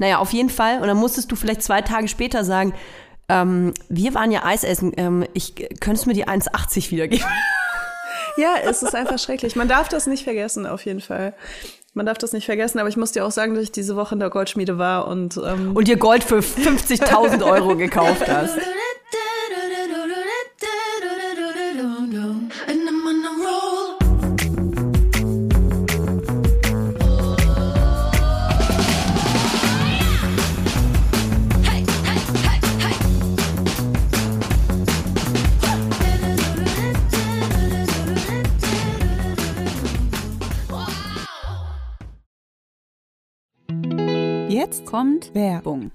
Naja, auf jeden Fall. Und dann musstest du vielleicht zwei Tage später sagen, ähm, wir waren ja Eis essen, ähm, ich, könntest du mir die 1,80 wiedergeben? Ja, es ist einfach schrecklich. Man darf das nicht vergessen, auf jeden Fall. Man darf das nicht vergessen, aber ich muss dir auch sagen, dass ich diese Woche in der Goldschmiede war und ähm und dir Gold für 50.000 Euro gekauft hast. Kommt Werbung.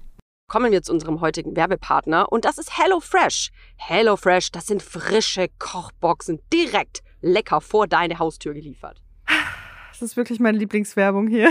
Kommen wir zu unserem heutigen Werbepartner und das ist HelloFresh. HelloFresh, das sind frische Kochboxen direkt lecker vor deine Haustür geliefert. Das ist wirklich meine Lieblingswerbung hier.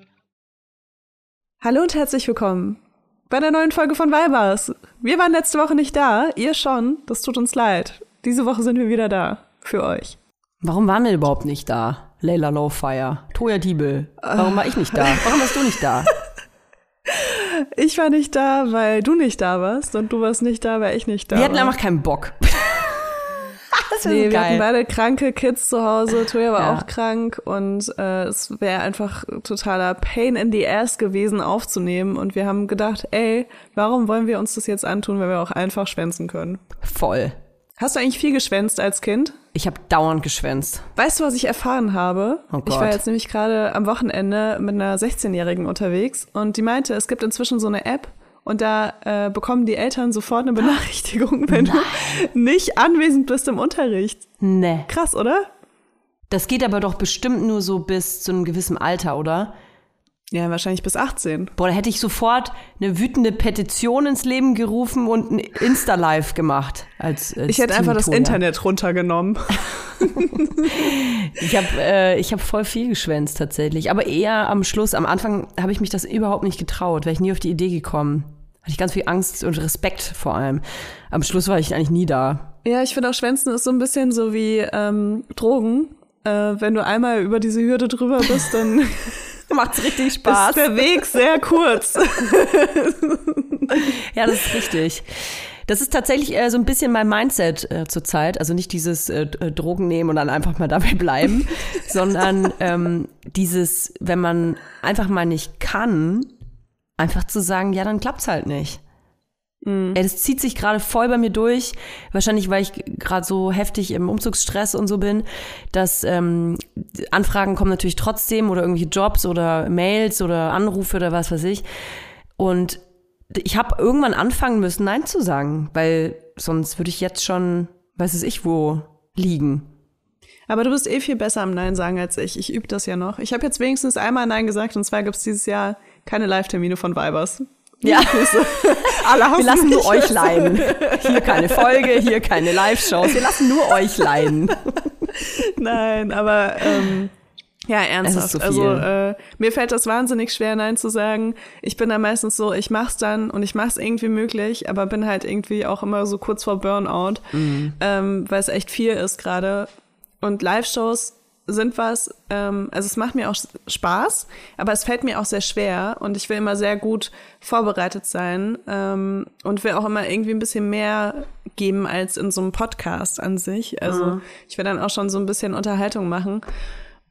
Hallo und herzlich willkommen bei der neuen Folge von Weibers. Wir waren letzte Woche nicht da, ihr schon, das tut uns leid. Diese Woche sind wir wieder da für euch. Warum waren wir überhaupt nicht da? Leila Lowfire, Toya Diebel. Warum war ich nicht da? Warum warst du nicht da? Ich war nicht da, weil du nicht da warst und du warst nicht da, weil ich nicht da war. Wir hatten einfach keinen Bock. Das nee, so wir hatten beide kranke Kids zu Hause. Toya war ja. auch krank und äh, es wäre einfach totaler Pain in the ass gewesen aufzunehmen. Und wir haben gedacht, ey, warum wollen wir uns das jetzt antun, wenn wir auch einfach schwänzen können? Voll. Hast du eigentlich viel geschwänzt als Kind? Ich habe dauernd geschwänzt. Weißt du, was ich erfahren habe? Oh ich war jetzt nämlich gerade am Wochenende mit einer 16-Jährigen unterwegs und die meinte, es gibt inzwischen so eine App, und da äh, bekommen die Eltern sofort eine Benachrichtigung, wenn Nein. du nicht anwesend bist im Unterricht. Nee. Krass, oder? Das geht aber doch bestimmt nur so bis zu einem gewissen Alter, oder? Ja, wahrscheinlich bis 18. Boah, da hätte ich sofort eine wütende Petition ins Leben gerufen und ein Insta-Live gemacht. Als, als ich hätte einfach das Internet runtergenommen. ich habe äh, hab voll viel geschwänzt tatsächlich. Aber eher am Schluss, am Anfang habe ich mich das überhaupt nicht getraut, wäre ich nie auf die Idee gekommen. Hatte ich ganz viel Angst und Respekt vor allem. Am Schluss war ich eigentlich nie da. Ja, ich finde auch Schwänzen ist so ein bisschen so wie ähm, Drogen. Äh, wenn du einmal über diese Hürde drüber bist, dann Macht's richtig Spaß. Ist der Weg sehr kurz. ja, das ist richtig. Das ist tatsächlich äh, so ein bisschen mein Mindset äh, zurzeit. Also nicht dieses äh, äh Drogen nehmen und dann einfach mal dabei bleiben, sondern ähm, dieses, wenn man einfach mal nicht kann, einfach zu sagen, ja, dann klappt's halt nicht. Ey, das zieht sich gerade voll bei mir durch. Wahrscheinlich, weil ich gerade so heftig im Umzugsstress und so bin, dass ähm, Anfragen kommen natürlich trotzdem oder irgendwelche Jobs oder Mails oder Anrufe oder was weiß ich. Und ich habe irgendwann anfangen müssen, Nein zu sagen, weil sonst würde ich jetzt schon, weiß es ich, wo liegen. Aber du bist eh viel besser am Nein sagen als ich. Ich übe das ja noch. Ich habe jetzt wenigstens einmal Nein gesagt und zwar gibt es dieses Jahr keine Live-Termine von Vibers. Ja, Alle wir lassen nur euch leiden. Hier keine Folge, hier keine Live-Shows. Wir lassen nur euch leiden. Nein, aber ähm, ja, ernsthaft. Also äh, mir fällt das wahnsinnig schwer, Nein zu sagen. Ich bin da meistens so, ich mach's dann und ich mach's irgendwie möglich, aber bin halt irgendwie auch immer so kurz vor Burnout, ähm, weil es echt viel ist gerade. Und Live-Shows sind was, ähm, also es macht mir auch Spaß, aber es fällt mir auch sehr schwer und ich will immer sehr gut vorbereitet sein ähm, und will auch immer irgendwie ein bisschen mehr geben als in so einem Podcast an sich. Also ich will dann auch schon so ein bisschen Unterhaltung machen.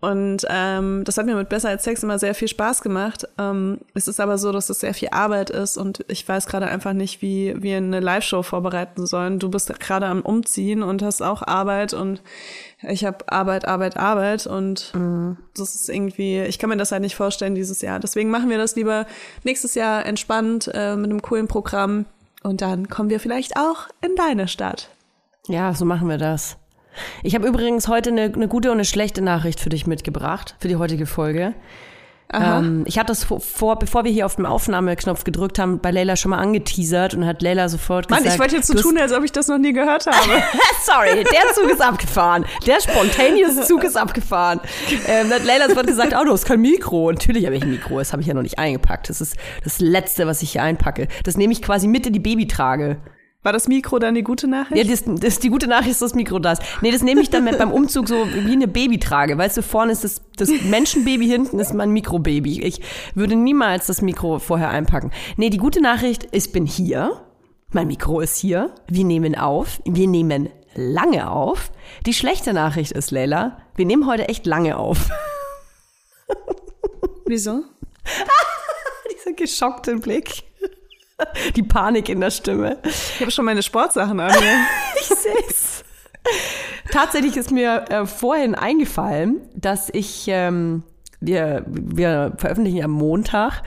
Und ähm, das hat mir mit Besser als Sex immer sehr viel Spaß gemacht. Ähm, es ist aber so, dass es sehr viel Arbeit ist und ich weiß gerade einfach nicht, wie wir eine Live-Show vorbereiten sollen. Du bist gerade am Umziehen und hast auch Arbeit und ich habe Arbeit, Arbeit, Arbeit und das ist irgendwie, ich kann mir das halt nicht vorstellen dieses Jahr. Deswegen machen wir das lieber nächstes Jahr entspannt äh, mit einem coolen Programm und dann kommen wir vielleicht auch in deine Stadt. Ja, so machen wir das. Ich habe übrigens heute eine, eine gute und eine schlechte Nachricht für dich mitgebracht, für die heutige Folge. Ähm, ich hatte das vor, vor, bevor wir hier auf den Aufnahmeknopf gedrückt haben, bei Leila schon mal angeteasert und hat Leila sofort Mann, gesagt. ich wollte jetzt so tun, als ob ich das noch nie gehört habe. Sorry, der Zug ist abgefahren. Der spontaneous Zug ist abgefahren. Ähm, hat Leila sofort gesagt, oh, du hast kein Mikro. Natürlich habe ich ein Mikro, das habe ich ja noch nicht eingepackt. Das ist das Letzte, was ich hier einpacke. Das nehme ich quasi mit in die Babytrage. War das Mikro dann die gute Nachricht? Ja, das, das die gute Nachricht ist das Mikro das. Nee, das nehme ich dann mit beim Umzug so wie eine Babytrage. Weißt du, vorne ist das, das Menschenbaby, hinten ist mein Mikrobaby. Ich würde niemals das Mikro vorher einpacken. Nee, die gute Nachricht, ich bin hier. Mein Mikro ist hier. Wir nehmen auf. Wir nehmen lange auf. Die schlechte Nachricht ist, Leila, wir nehmen heute echt lange auf. Wieso? Dieser geschockte Blick. Die Panik in der Stimme. Ich habe schon meine Sportsachen an mir. Ich seh's. Tatsächlich ist mir äh, vorhin eingefallen, dass ich, ähm, wir, wir veröffentlichen ja am Montag,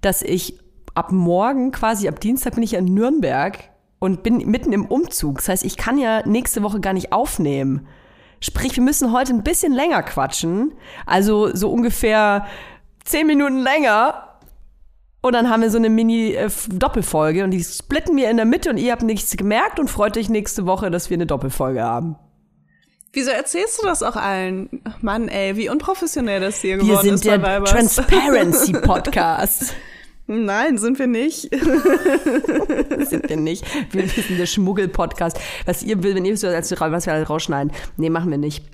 dass ich ab morgen, quasi ab Dienstag bin ich in Nürnberg und bin mitten im Umzug. Das heißt, ich kann ja nächste Woche gar nicht aufnehmen. Sprich, wir müssen heute ein bisschen länger quatschen. Also so ungefähr zehn Minuten länger. Und dann haben wir so eine Mini-Doppelfolge und die splitten wir in der Mitte und ihr habt nichts gemerkt und freut euch nächste Woche, dass wir eine Doppelfolge haben. Wieso erzählst du das auch allen? Mann, ey, wie unprofessionell das hier Wir geworden sind ist bei der Vibers. Transparency Podcast. Nein, sind wir nicht. sind wir nicht. Wir wir sind der Schmuggel-Podcast. Was ihr will, wenn ihr als was wir alles rausschneiden. Nee, machen wir nicht.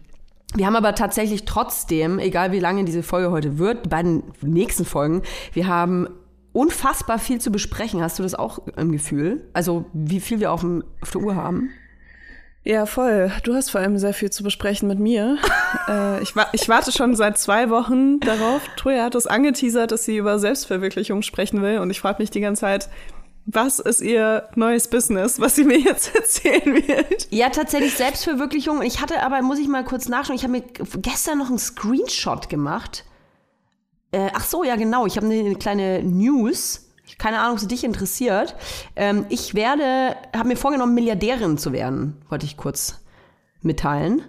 Wir haben aber tatsächlich trotzdem, egal wie lange diese Folge heute wird, die beiden nächsten Folgen, wir haben unfassbar viel zu besprechen. Hast du das auch im Gefühl? Also, wie viel wir auf, dem, auf der Uhr haben? Ja, voll. Du hast vor allem sehr viel zu besprechen mit mir. äh, ich, wa ich warte schon seit zwei Wochen darauf. Troja hat es angeteasert, dass sie über Selbstverwirklichung sprechen will. Und ich frage mich die ganze Zeit, was ist ihr neues Business, was sie mir jetzt erzählen wird? Ja, tatsächlich Selbstverwirklichung. Ich hatte aber, muss ich mal kurz nachschauen, ich habe mir gestern noch einen Screenshot gemacht. Äh, ach so, ja genau, ich habe eine, eine kleine News. Keine Ahnung, ob sie dich interessiert. Ähm, ich werde, habe mir vorgenommen, Milliardärin zu werden, wollte ich kurz mitteilen.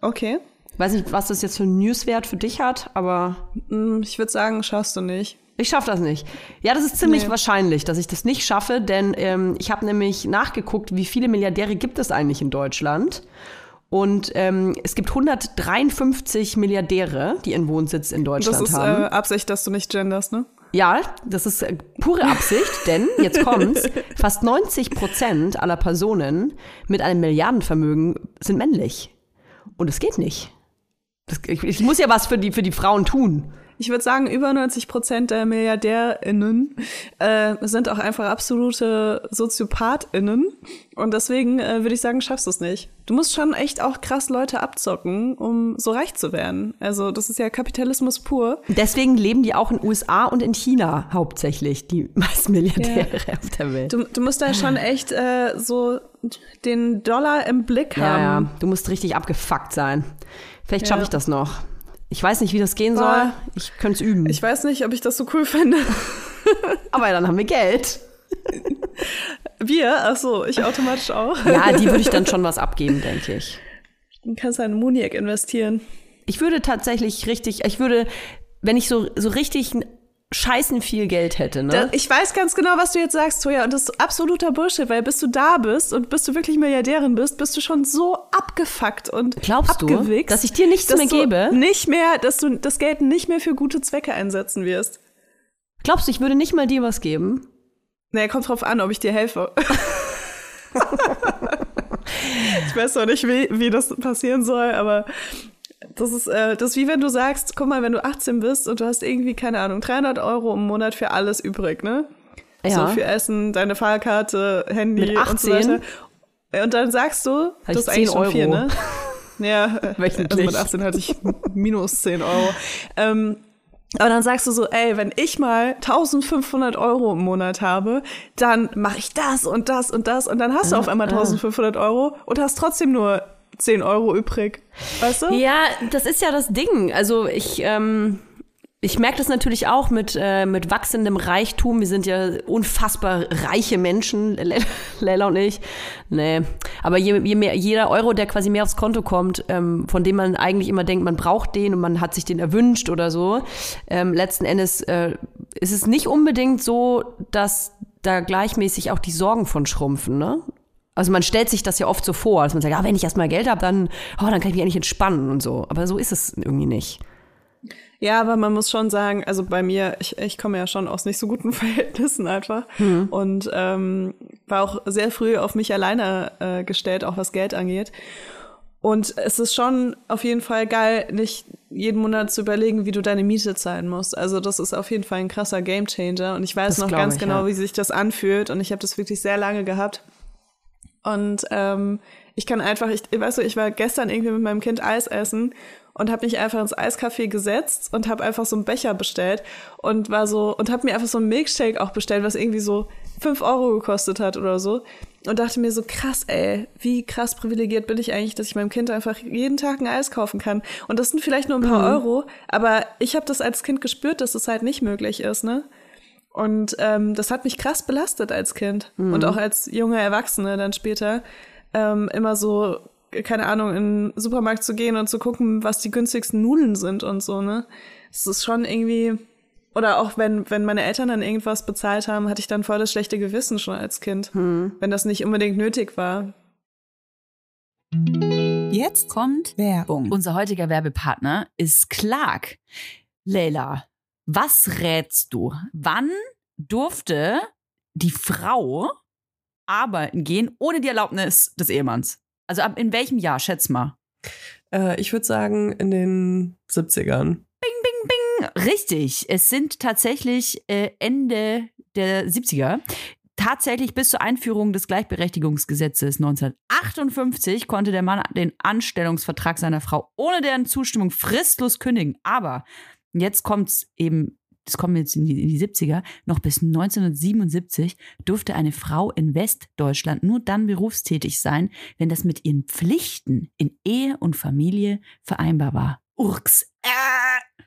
Okay. Weiß nicht, was das jetzt für einen Newswert für dich hat, aber Hm, Ich würde sagen, schaffst du nicht. ich schaffe das nicht. Ja, das ist ziemlich Nee. wahrscheinlich, dass ich das nicht schaffe, denn ähm, ich habe nämlich nachgeguckt, wie viele Milliardäre gibt es eigentlich in Deutschland. Und ähm, es gibt 153 Milliardäre, die ihren Wohnsitz in Deutschland Das ist äh, haben. Absicht, dass du nicht genderst, ne? Ja, das ist äh, pure Absicht, denn jetzt kommt's, fast 90 Prozent aller Personen mit einem Milliardenvermögen sind männlich. Und es geht nicht. Das, ich, ich muss ja was für die, für die Frauen tun. Ich würde sagen, über 90 Prozent der MilliardärInnen äh, sind auch einfach absolute SoziopathInnen. Und deswegen äh, würde ich sagen, schaffst du es nicht. Du musst schon echt auch krass Leute abzocken, um so reich zu werden. Also, das ist ja Kapitalismus pur. Deswegen leben die auch in USA und in China hauptsächlich, die meisten Milliardäre ja. auf der Welt. Du, du musst da schon echt äh, so den Dollar im Blick haben. Ja, ja. du musst richtig abgefuckt sein. Vielleicht schaffe ja. ich das noch. Ich weiß nicht, wie das gehen soll. Ich könnte es üben. Ich weiß nicht, ob ich das so cool finde. Aber dann haben wir Geld. Wir? Achso, ich automatisch auch. Ja, die würde ich dann schon was abgeben, denke ich. Du kannst einen Muniac investieren. Ich würde tatsächlich richtig, ich würde, wenn ich so, so richtig scheißen viel Geld hätte, ne? Da, ich weiß ganz genau, was du jetzt sagst, Toja, und das ist absoluter Bullshit, weil bis du da bist und bis du wirklich Milliardärin bist, bist du schon so abgefuckt und Glaubst abgewichst, du, dass ich dir nichts mehr gebe? Nicht mehr, dass du das Geld nicht mehr für gute Zwecke einsetzen wirst. Glaubst du, ich würde nicht mal dir was geben? Naja, kommt drauf an, ob ich dir helfe. ich weiß noch nicht, wie, wie das passieren soll, aber das ist, äh, das ist wie wenn du sagst, guck mal, wenn du 18 bist und du hast irgendwie, keine Ahnung, 300 Euro im Monat für alles übrig, ne? Ja. So für Essen, deine Fahrkarte, Handy Mit 18? und so weiter. Und dann sagst du, Hab das ist eigentlich schon Euro. viel, ne? Ja, also mit 18 hatte ich minus 10 Euro. Ähm, aber dann sagst du so, ey, wenn ich mal 1500 Euro im Monat habe, dann mache ich das und das und das und dann hast du auf einmal 1500 Euro und hast trotzdem nur 10 Euro übrig. Weißt du? Ja, das ist ja das Ding. Also ich, ähm, ich merke das natürlich auch mit, äh, mit wachsendem Reichtum. Wir sind ja unfassbar reiche Menschen, Leila und ich. Nee. Aber je, je mehr, jeder Euro, der quasi mehr aufs Konto kommt, ähm, von dem man eigentlich immer denkt, man braucht den und man hat sich den erwünscht oder so, ähm, letzten Endes äh, ist es nicht unbedingt so, dass da gleichmäßig auch die Sorgen von schrumpfen, ne? Also man stellt sich das ja oft so vor, dass man sagt, ja, wenn ich erstmal Geld habe, dann, oh, dann kann ich mich eigentlich entspannen und so. Aber so ist es irgendwie nicht. Ja, aber man muss schon sagen, also bei mir, ich, ich komme ja schon aus nicht so guten Verhältnissen einfach mhm. und ähm, war auch sehr früh auf mich alleine äh, gestellt, auch was Geld angeht. Und es ist schon auf jeden Fall geil, nicht jeden Monat zu überlegen, wie du deine Miete zahlen musst. Also das ist auf jeden Fall ein krasser Gamechanger. Und ich weiß das noch ganz ich, genau, ja. wie sich das anfühlt. Und ich habe das wirklich sehr lange gehabt. Und ähm, ich kann einfach, ich weißt du, ich war gestern irgendwie mit meinem Kind Eis essen und habe mich einfach ins Eiscafé gesetzt und habe einfach so einen Becher bestellt und war so und habe mir einfach so einen Milkshake auch bestellt, was irgendwie so fünf Euro gekostet hat oder so und dachte mir so krass, ey, wie krass privilegiert bin ich eigentlich, dass ich meinem Kind einfach jeden Tag ein Eis kaufen kann und das sind vielleicht nur ein paar mhm. Euro, aber ich habe das als Kind gespürt, dass das halt nicht möglich ist, ne? Und ähm, das hat mich krass belastet als Kind mhm. und auch als junge Erwachsene dann später. Ähm, immer so, keine Ahnung, in den Supermarkt zu gehen und zu gucken, was die günstigsten Nudeln sind und so, ne? Es ist schon irgendwie. Oder auch wenn, wenn meine Eltern dann irgendwas bezahlt haben, hatte ich dann voll das schlechte Gewissen schon als Kind. Mhm. Wenn das nicht unbedingt nötig war. Jetzt kommt Werbung. Unser heutiger Werbepartner ist Clark. Leila, was rätst du? Wann durfte die Frau arbeiten gehen ohne die Erlaubnis des Ehemanns? Also ab in welchem Jahr, schätz mal? Äh, ich würde sagen in den 70ern. Bing, bing, bing. Richtig. Es sind tatsächlich äh, Ende der 70er. Tatsächlich bis zur Einführung des Gleichberechtigungsgesetzes 1958 konnte der Mann den Anstellungsvertrag seiner Frau ohne deren Zustimmung fristlos kündigen. Aber jetzt kommt es eben, das kommen jetzt in die, in die 70er, noch bis 1977 durfte eine Frau in Westdeutschland nur dann berufstätig sein, wenn das mit ihren Pflichten in Ehe und Familie vereinbar war. Urks. Äh.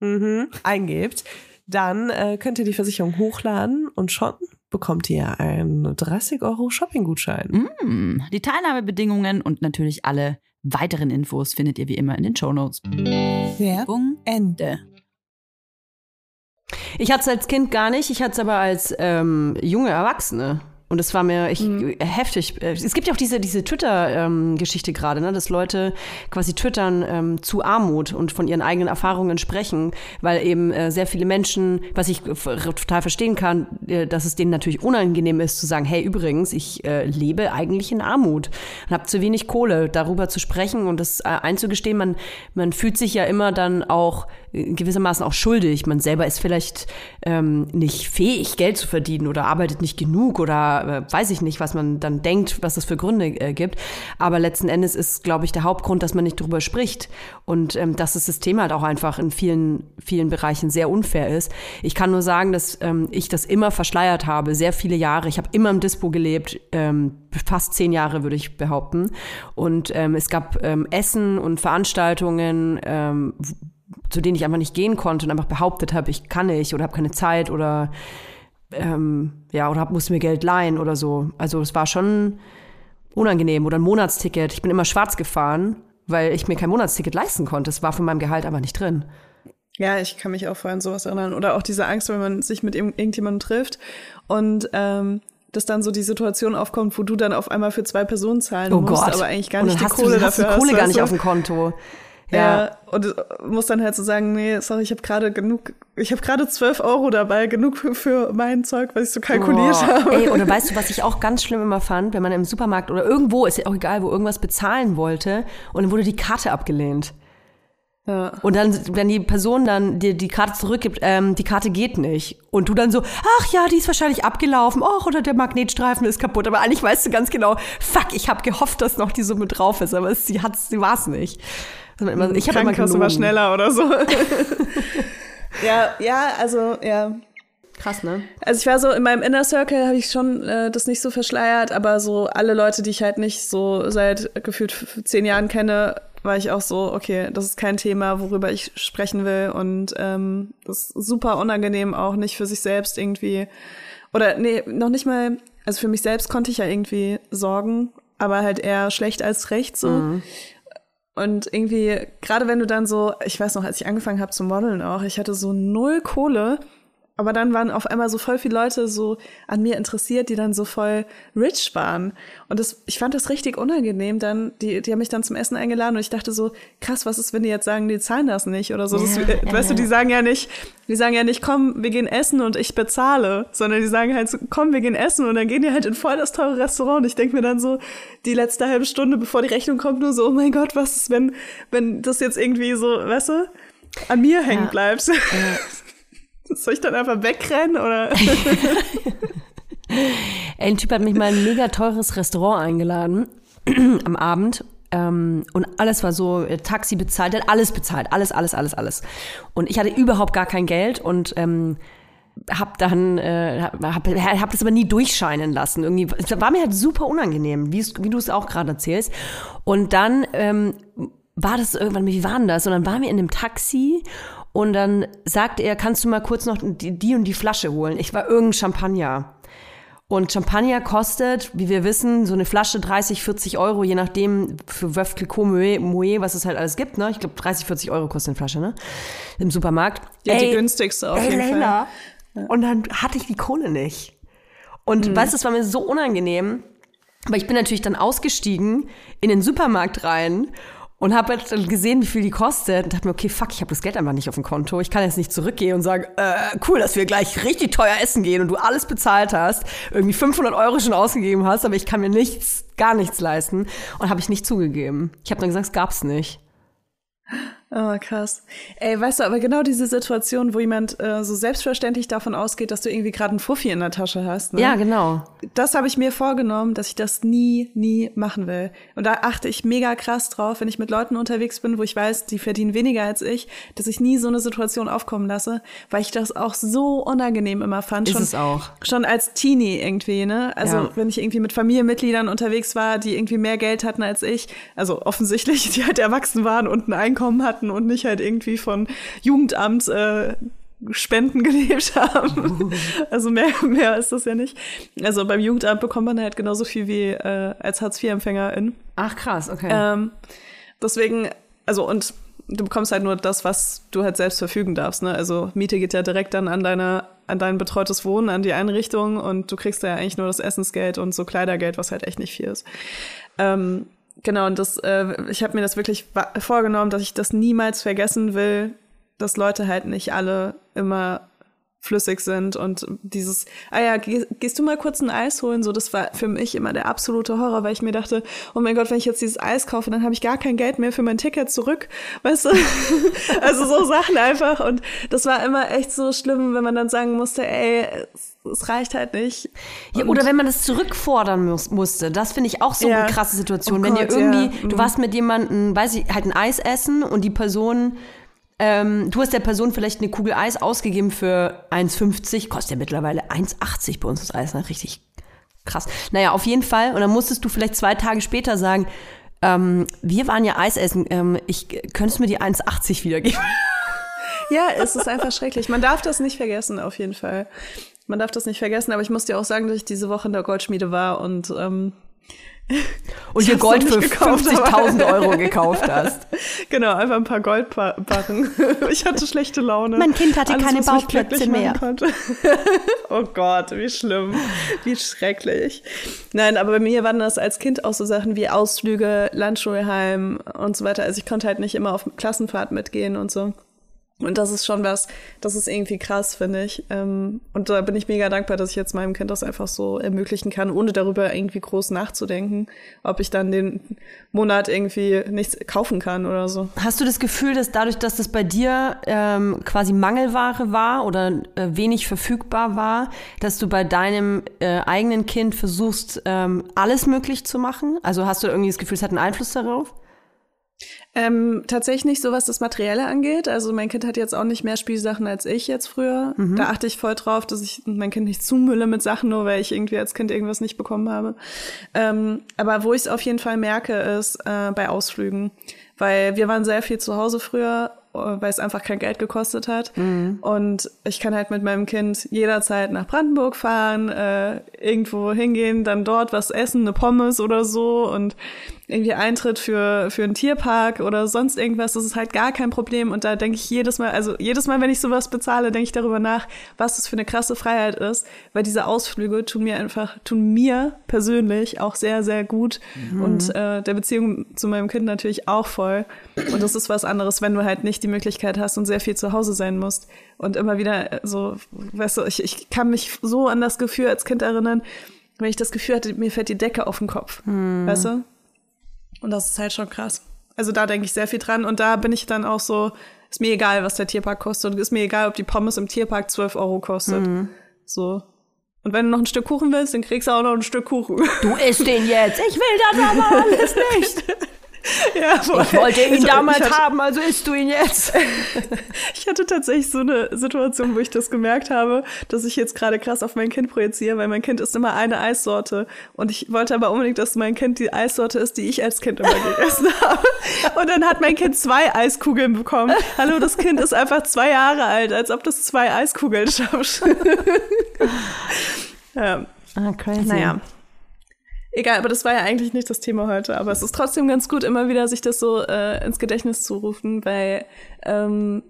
mhm, eingebt, dann äh, könnt ihr die Versicherung hochladen und schon bekommt ihr einen 30 Euro Shopping-Gutschein. Mm, die Teilnahmebedingungen und natürlich alle weiteren Infos findet ihr wie immer in den Show Notes. Werbung Ende. Ich hatte es als Kind gar nicht, ich hatte es aber als ähm, junge Erwachsene. Und es war mir ich, mhm. heftig. Es gibt ja auch diese, diese Twitter-Geschichte ähm, gerade, ne, dass Leute quasi twittern ähm, zu Armut und von ihren eigenen Erfahrungen sprechen, weil eben äh, sehr viele Menschen, was ich total verstehen kann, äh, dass es denen natürlich unangenehm ist zu sagen, hey, übrigens, ich äh, lebe eigentlich in Armut und habe zu wenig Kohle, darüber zu sprechen und das äh, einzugestehen. Man, man fühlt sich ja immer dann auch gewissermaßen auch schuldig. Man selber ist vielleicht ähm, nicht fähig, Geld zu verdienen oder arbeitet nicht genug oder äh, weiß ich nicht, was man dann denkt, was das für Gründe äh, gibt. Aber letzten Endes ist, glaube ich, der Hauptgrund, dass man nicht darüber spricht und ähm, dass das System halt auch einfach in vielen, vielen Bereichen sehr unfair ist. Ich kann nur sagen, dass ähm, ich das immer verschleiert habe, sehr viele Jahre. Ich habe immer im Dispo gelebt, ähm, fast zehn Jahre würde ich behaupten. Und ähm, es gab ähm, Essen und Veranstaltungen, ähm, zu denen ich einfach nicht gehen konnte und einfach behauptet habe, ich kann nicht oder habe keine Zeit oder ähm, ja, oder hab, musste mir Geld leihen oder so. Also es war schon unangenehm. Oder ein Monatsticket. Ich bin immer schwarz gefahren, weil ich mir kein Monatsticket leisten konnte. Es war von meinem Gehalt aber nicht drin. Ja, ich kann mich auch vorhin an sowas erinnern. Oder auch diese Angst, wenn man sich mit irgendjemandem trifft und ähm, dass dann so die Situation aufkommt, wo du dann auf einmal für zwei Personen zahlen oh musst, Gott. aber eigentlich gar nicht die hast Kohle du, hast dafür die Kohle hast. gar nicht auf dem Konto. Ja, und muss dann halt so sagen, nee, sorry, ich habe gerade genug, ich habe gerade 12 Euro dabei, genug für, mein Zeug, was ich so kalkuliert oh, habe. Ey, oder weißt du, was ich auch ganz schlimm immer fand, wenn man im Supermarkt oder irgendwo, ist ja auch egal, wo irgendwas bezahlen wollte und dann wurde die Karte abgelehnt. Ja. Und dann, wenn die Person dann dir die Karte zurückgibt, ähm, die Karte geht nicht. Und du dann so, ach ja, die ist wahrscheinlich abgelaufen, ach, oder der Magnetstreifen ist kaputt. Aber eigentlich weißt du ganz genau, fuck, ich habe gehofft, dass noch die Summe drauf ist, aber sie, hat's, sie war es nicht. Immer, ich habe immer gelogen. war schneller oder so. ja, ja, also, ja. Krass, ne? Also ich war so, in meinem Inner Circle habe ich schon äh, das nicht so verschleiert, aber so alle Leute, die ich halt nicht so seit gefühlt zehn Jahren kenne, war ich auch so, okay, das ist kein Thema, worüber ich sprechen will. Und ähm, das ist super unangenehm, auch nicht für sich selbst irgendwie. Oder nee, noch nicht mal, also für mich selbst konnte ich ja irgendwie sorgen, aber halt eher schlecht als recht so. Mhm. Und irgendwie, gerade wenn du dann so, ich weiß noch, als ich angefangen habe zu modeln auch, ich hatte so null Kohle aber dann waren auf einmal so voll viele Leute so an mir interessiert, die dann so voll rich waren. Und das, ich fand das richtig unangenehm. Dann, die, die haben mich dann zum Essen eingeladen und ich dachte so, krass, was ist, wenn die jetzt sagen, die zahlen das nicht oder so. Ja, das, ja, weißt ja. du, die sagen ja nicht, die sagen ja nicht, komm, wir gehen essen und ich bezahle, sondern die sagen halt so, komm, wir gehen essen und dann gehen die halt in voll das teure Restaurant. Und ich denke mir dann so, die letzte halbe Stunde, bevor die Rechnung kommt, nur so, oh mein Gott, was ist, wenn, wenn das jetzt irgendwie so, weißt du, an mir hängen bleibt. Ja. Soll ich dann einfach wegrennen oder? Ein Typ hat mich mal in ein mega teures Restaurant eingeladen am Abend. Ähm, und alles war so, äh, Taxi bezahlt, hat alles bezahlt, alles, alles, alles, alles. Und ich hatte überhaupt gar kein Geld und ähm, hab dann, äh, hab, hab, das aber nie durchscheinen lassen. Irgendwie es war mir halt super unangenehm, wie, wie du es auch gerade erzählst. Und dann ähm, war das irgendwann, wie war denn das? Und dann waren wir in einem Taxi und dann sagte er, kannst du mal kurz noch die, die und die Flasche holen? Ich war irgendein Champagner. Und Champagner kostet, wie wir wissen, so eine Flasche 30, 40 Euro, je nachdem für Veuve Clicquot, Moet, was es halt alles gibt. Ne? Ich glaube, 30, 40 Euro kostet eine Flasche ne? im Supermarkt. Ja, die günstigste auf ey, jeden Leila. Fall. Und dann hatte ich die Kohle nicht. Und weißt du, es war mir so unangenehm, aber ich bin natürlich dann ausgestiegen in den Supermarkt rein und habe halt gesehen, wie viel die kostet und dachte mir, okay, fuck, ich habe das Geld einfach nicht auf dem Konto. Ich kann jetzt nicht zurückgehen und sagen, äh, cool, dass wir gleich richtig teuer essen gehen und du alles bezahlt hast, irgendwie 500 Euro schon ausgegeben hast, aber ich kann mir nichts, gar nichts leisten und habe ich nicht zugegeben. Ich habe dann gesagt, es gab's nicht. Oh, krass. Ey, weißt du, aber genau diese Situation, wo jemand äh, so selbstverständlich davon ausgeht, dass du irgendwie gerade einen Fuffi in der Tasche hast. Ne? Ja, genau. Das habe ich mir vorgenommen, dass ich das nie, nie machen will. Und da achte ich mega krass drauf, wenn ich mit Leuten unterwegs bin, wo ich weiß, die verdienen weniger als ich, dass ich nie so eine Situation aufkommen lasse, weil ich das auch so unangenehm immer fand. Ist schon, es auch. Schon als Teenie irgendwie, ne? Also Ja. wenn ich irgendwie mit Familienmitgliedern unterwegs war, die irgendwie mehr Geld hatten als ich, also offensichtlich, die halt erwachsen waren und ein Einkommen hatten und nicht halt irgendwie von Jugendamt äh, Spenden gelebt haben. Also mehr, mehr ist das ja nicht. Also beim Jugendamt bekommt man halt genauso viel wie äh, als Hartz-IV-Empfängerin. Ach krass, okay. Ähm, deswegen, also und du bekommst halt nur das, was du halt selbst verfügen darfst. Ne? Also Miete geht ja direkt dann an deine, an dein betreutes Wohnen, an die Einrichtung und du kriegst da ja eigentlich nur das Essensgeld und so Kleidergeld, was halt echt nicht viel ist. Ähm, genau, und das, äh, ich habe mir das wirklich vorgenommen, dass ich das niemals vergessen will, dass Leute halt nicht alle immer flüssig sind und dieses, ah ja, geh, gehst du mal kurz ein Eis holen? So, das war für mich immer der absolute Horror, weil ich mir dachte, oh mein Gott, wenn ich jetzt dieses Eis kaufe, dann habe ich gar kein Geld mehr für mein Ticket zurück, weißt du? also so Sachen einfach und das war immer echt so schlimm, wenn man dann sagen musste, ey, es, reicht halt nicht. Ja, oder wenn man das zurückfordern muss, musste. Das finde ich auch so Ja. eine krasse Situation. Oh wenn Gott, ihr irgendwie, ja. du Mhm. warst mit jemandem, weiß ich, halt ein Eis essen und die Person, ähm, du hast der Person vielleicht eine Kugel Eis ausgegeben für 1,50, kostet ja mittlerweile 1,80 bei uns das Eis, ne? richtig krass. Naja, auf jeden Fall. Und dann musstest du vielleicht zwei Tage später sagen, ähm, wir waren ja Eis essen, ähm, ich, könntest mir die 1,80 wiedergeben? Ja, es ist einfach schrecklich. Man darf das nicht vergessen, auf jeden Fall. Man darf das nicht vergessen, aber ich muss dir auch sagen, dass ich diese Woche in der Goldschmiede war und ähm, Und dir Gold für nicht gekauft, 50.000 aber- Euro gekauft hast. genau, einfach ein paar Goldbarren. Ich hatte schlechte Laune. Mein Kind hatte keine was mich Bauchplätze mehr. oh Gott, wie schlimm, wie schrecklich. Nein, aber bei mir waren das als Kind auch so Sachen wie Ausflüge, Landschulheim und so weiter. Also ich konnte halt nicht immer auf Klassenfahrt mitgehen und so. Und das ist schon was, das ist irgendwie krass, finde ich. Ähm, Und da bin ich mega dankbar, dass ich jetzt meinem Kind das einfach so ermöglichen kann, ohne darüber irgendwie groß nachzudenken, ob ich dann den Monat irgendwie nichts kaufen kann oder so. Hast du das Gefühl, dass dadurch, dass das bei dir ähm, quasi Mangelware war oder äh, wenig verfügbar war, dass du bei deinem äh, eigenen Kind versuchst, ähm, alles möglich zu machen? Also hast du irgendwie das Gefühl, es hat einen Einfluss darauf? Ähm, tatsächlich nicht so, was das Materielle angeht. Also mein Kind hat jetzt auch nicht mehr Spielsachen als ich jetzt früher. Da achte ich voll drauf, dass ich mein Kind nicht zumülle mit Sachen, nur weil ich irgendwie als Kind irgendwas nicht bekommen habe. Ähm, aber wo ich es auf jeden Fall merke, ist äh, bei Ausflügen. Weil wir waren sehr viel zu Hause früher, äh, weil es einfach kein Geld gekostet hat. Und ich kann halt mit meinem Kind jederzeit nach Brandenburg fahren, äh, irgendwo hingehen, dann dort was essen, eine Pommes oder so und irgendwie Eintritt für, für einen Tierpark oder sonst irgendwas, das ist halt gar kein Problem. Und da denke ich jedes Mal, also jedes Mal, wenn ich sowas bezahle, denke ich darüber nach, was das für eine krasse Freiheit ist, weil diese Ausflüge tun mir einfach, tun mir persönlich auch sehr, sehr gut und äh, der Beziehung zu meinem Kind natürlich auch voll. Und das ist was anderes, wenn du halt nicht die Möglichkeit hast und sehr viel zu Hause sein musst und immer wieder äh, so, weißt du, ich, ich kann mich so an das Gefühl als Kind erinnern, wenn ich das Gefühl hatte, mir fällt die Decke auf den Kopf, weißt du? Und das ist halt schon krass. Also da denke ich sehr viel dran und da bin ich dann auch so, ist mir egal, was der Tierpark kostet. Ist mir egal, ob die Pommes im Tierpark 12 Euro kostet. So. Und wenn du noch ein Stück Kuchen willst, dann kriegst du auch noch ein Stück Kuchen. Du isst den jetzt. Ich will das aber alles nicht. Ja, voll. Ich wollte ihn Ich- damals ich hatte- haben, also isst du ihn jetzt. Ich hatte tatsächlich so eine Situation, wo ich das gemerkt habe, dass ich jetzt gerade krass auf mein Kind projiziere, weil mein Kind isst immer eine Eissorte. Und ich wollte aber unbedingt, dass mein Kind die Eissorte ist, die ich als Kind immer gegessen habe. Und dann hat mein Kind zwei Eiskugeln bekommen. Hallo, das Kind ist einfach zwei Jahre alt, als ob das zwei Eiskugeln schafft. ja, Ah, crazy. naja. Egal, aber das war ja eigentlich nicht das Thema heute. Aber es ist trotzdem ganz gut, immer wieder sich das so äh, ins Gedächtnis zu rufen, weil ähm,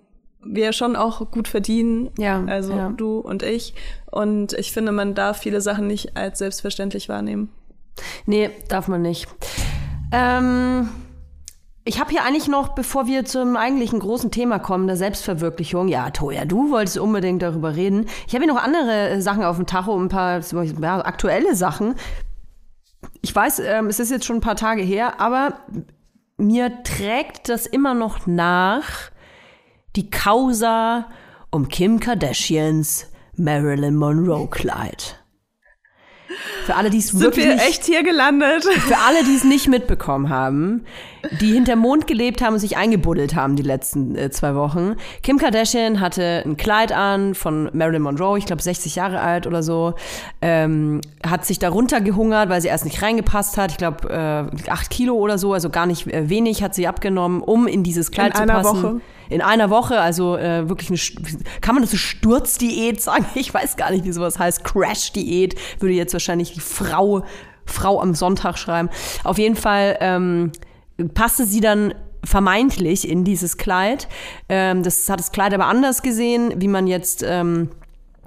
wir schon auch gut verdienen. Ja, Also ja. du und ich. Und ich finde, man darf viele Sachen nicht als selbstverständlich wahrnehmen. Nee, darf man nicht. Ähm, ich habe hier eigentlich noch, bevor wir zum eigentlichen großen Thema kommen, der Selbstverwirklichung. Ja, Toja, du wolltest unbedingt darüber reden. Ich habe hier noch andere Sachen auf dem Tacho, ein paar ja, aktuelle Sachen. Ich weiß, ähm, es ist jetzt schon ein paar Tage her, aber mir trägt das immer noch nach, die Causa um Kim Kardashians Marilyn Monroe Kleid. Für alle, die es Sind wirklich wir nicht echt hier gelandet? für alle, die es nicht mitbekommen haben, die hinterm Mond gelebt haben und sich eingebuddelt haben die letzten äh, zwei Wochen. Kim Kardashian hatte ein Kleid an von Marilyn Monroe, ich glaube 60 Jahre alt oder so, ähm, hat sich darunter gehungert, weil sie erst nicht reingepasst hat. Ich glaube äh, acht Kilo oder so, also gar nicht äh, wenig hat sie abgenommen, um in dieses Kleid In zu einer passen. Woche. In einer Woche, also äh, wirklich eine, kann man das so Sturzdiät sagen? Ich weiß gar nicht, wie sowas heißt. Crash-Diät würde jetzt wahrscheinlich die Frau, Frau am Sonntag schreiben. Auf jeden Fall ähm, passte sie dann vermeintlich in dieses Kleid. Ähm, das hat das Kleid aber anders gesehen, wie man jetzt ähm,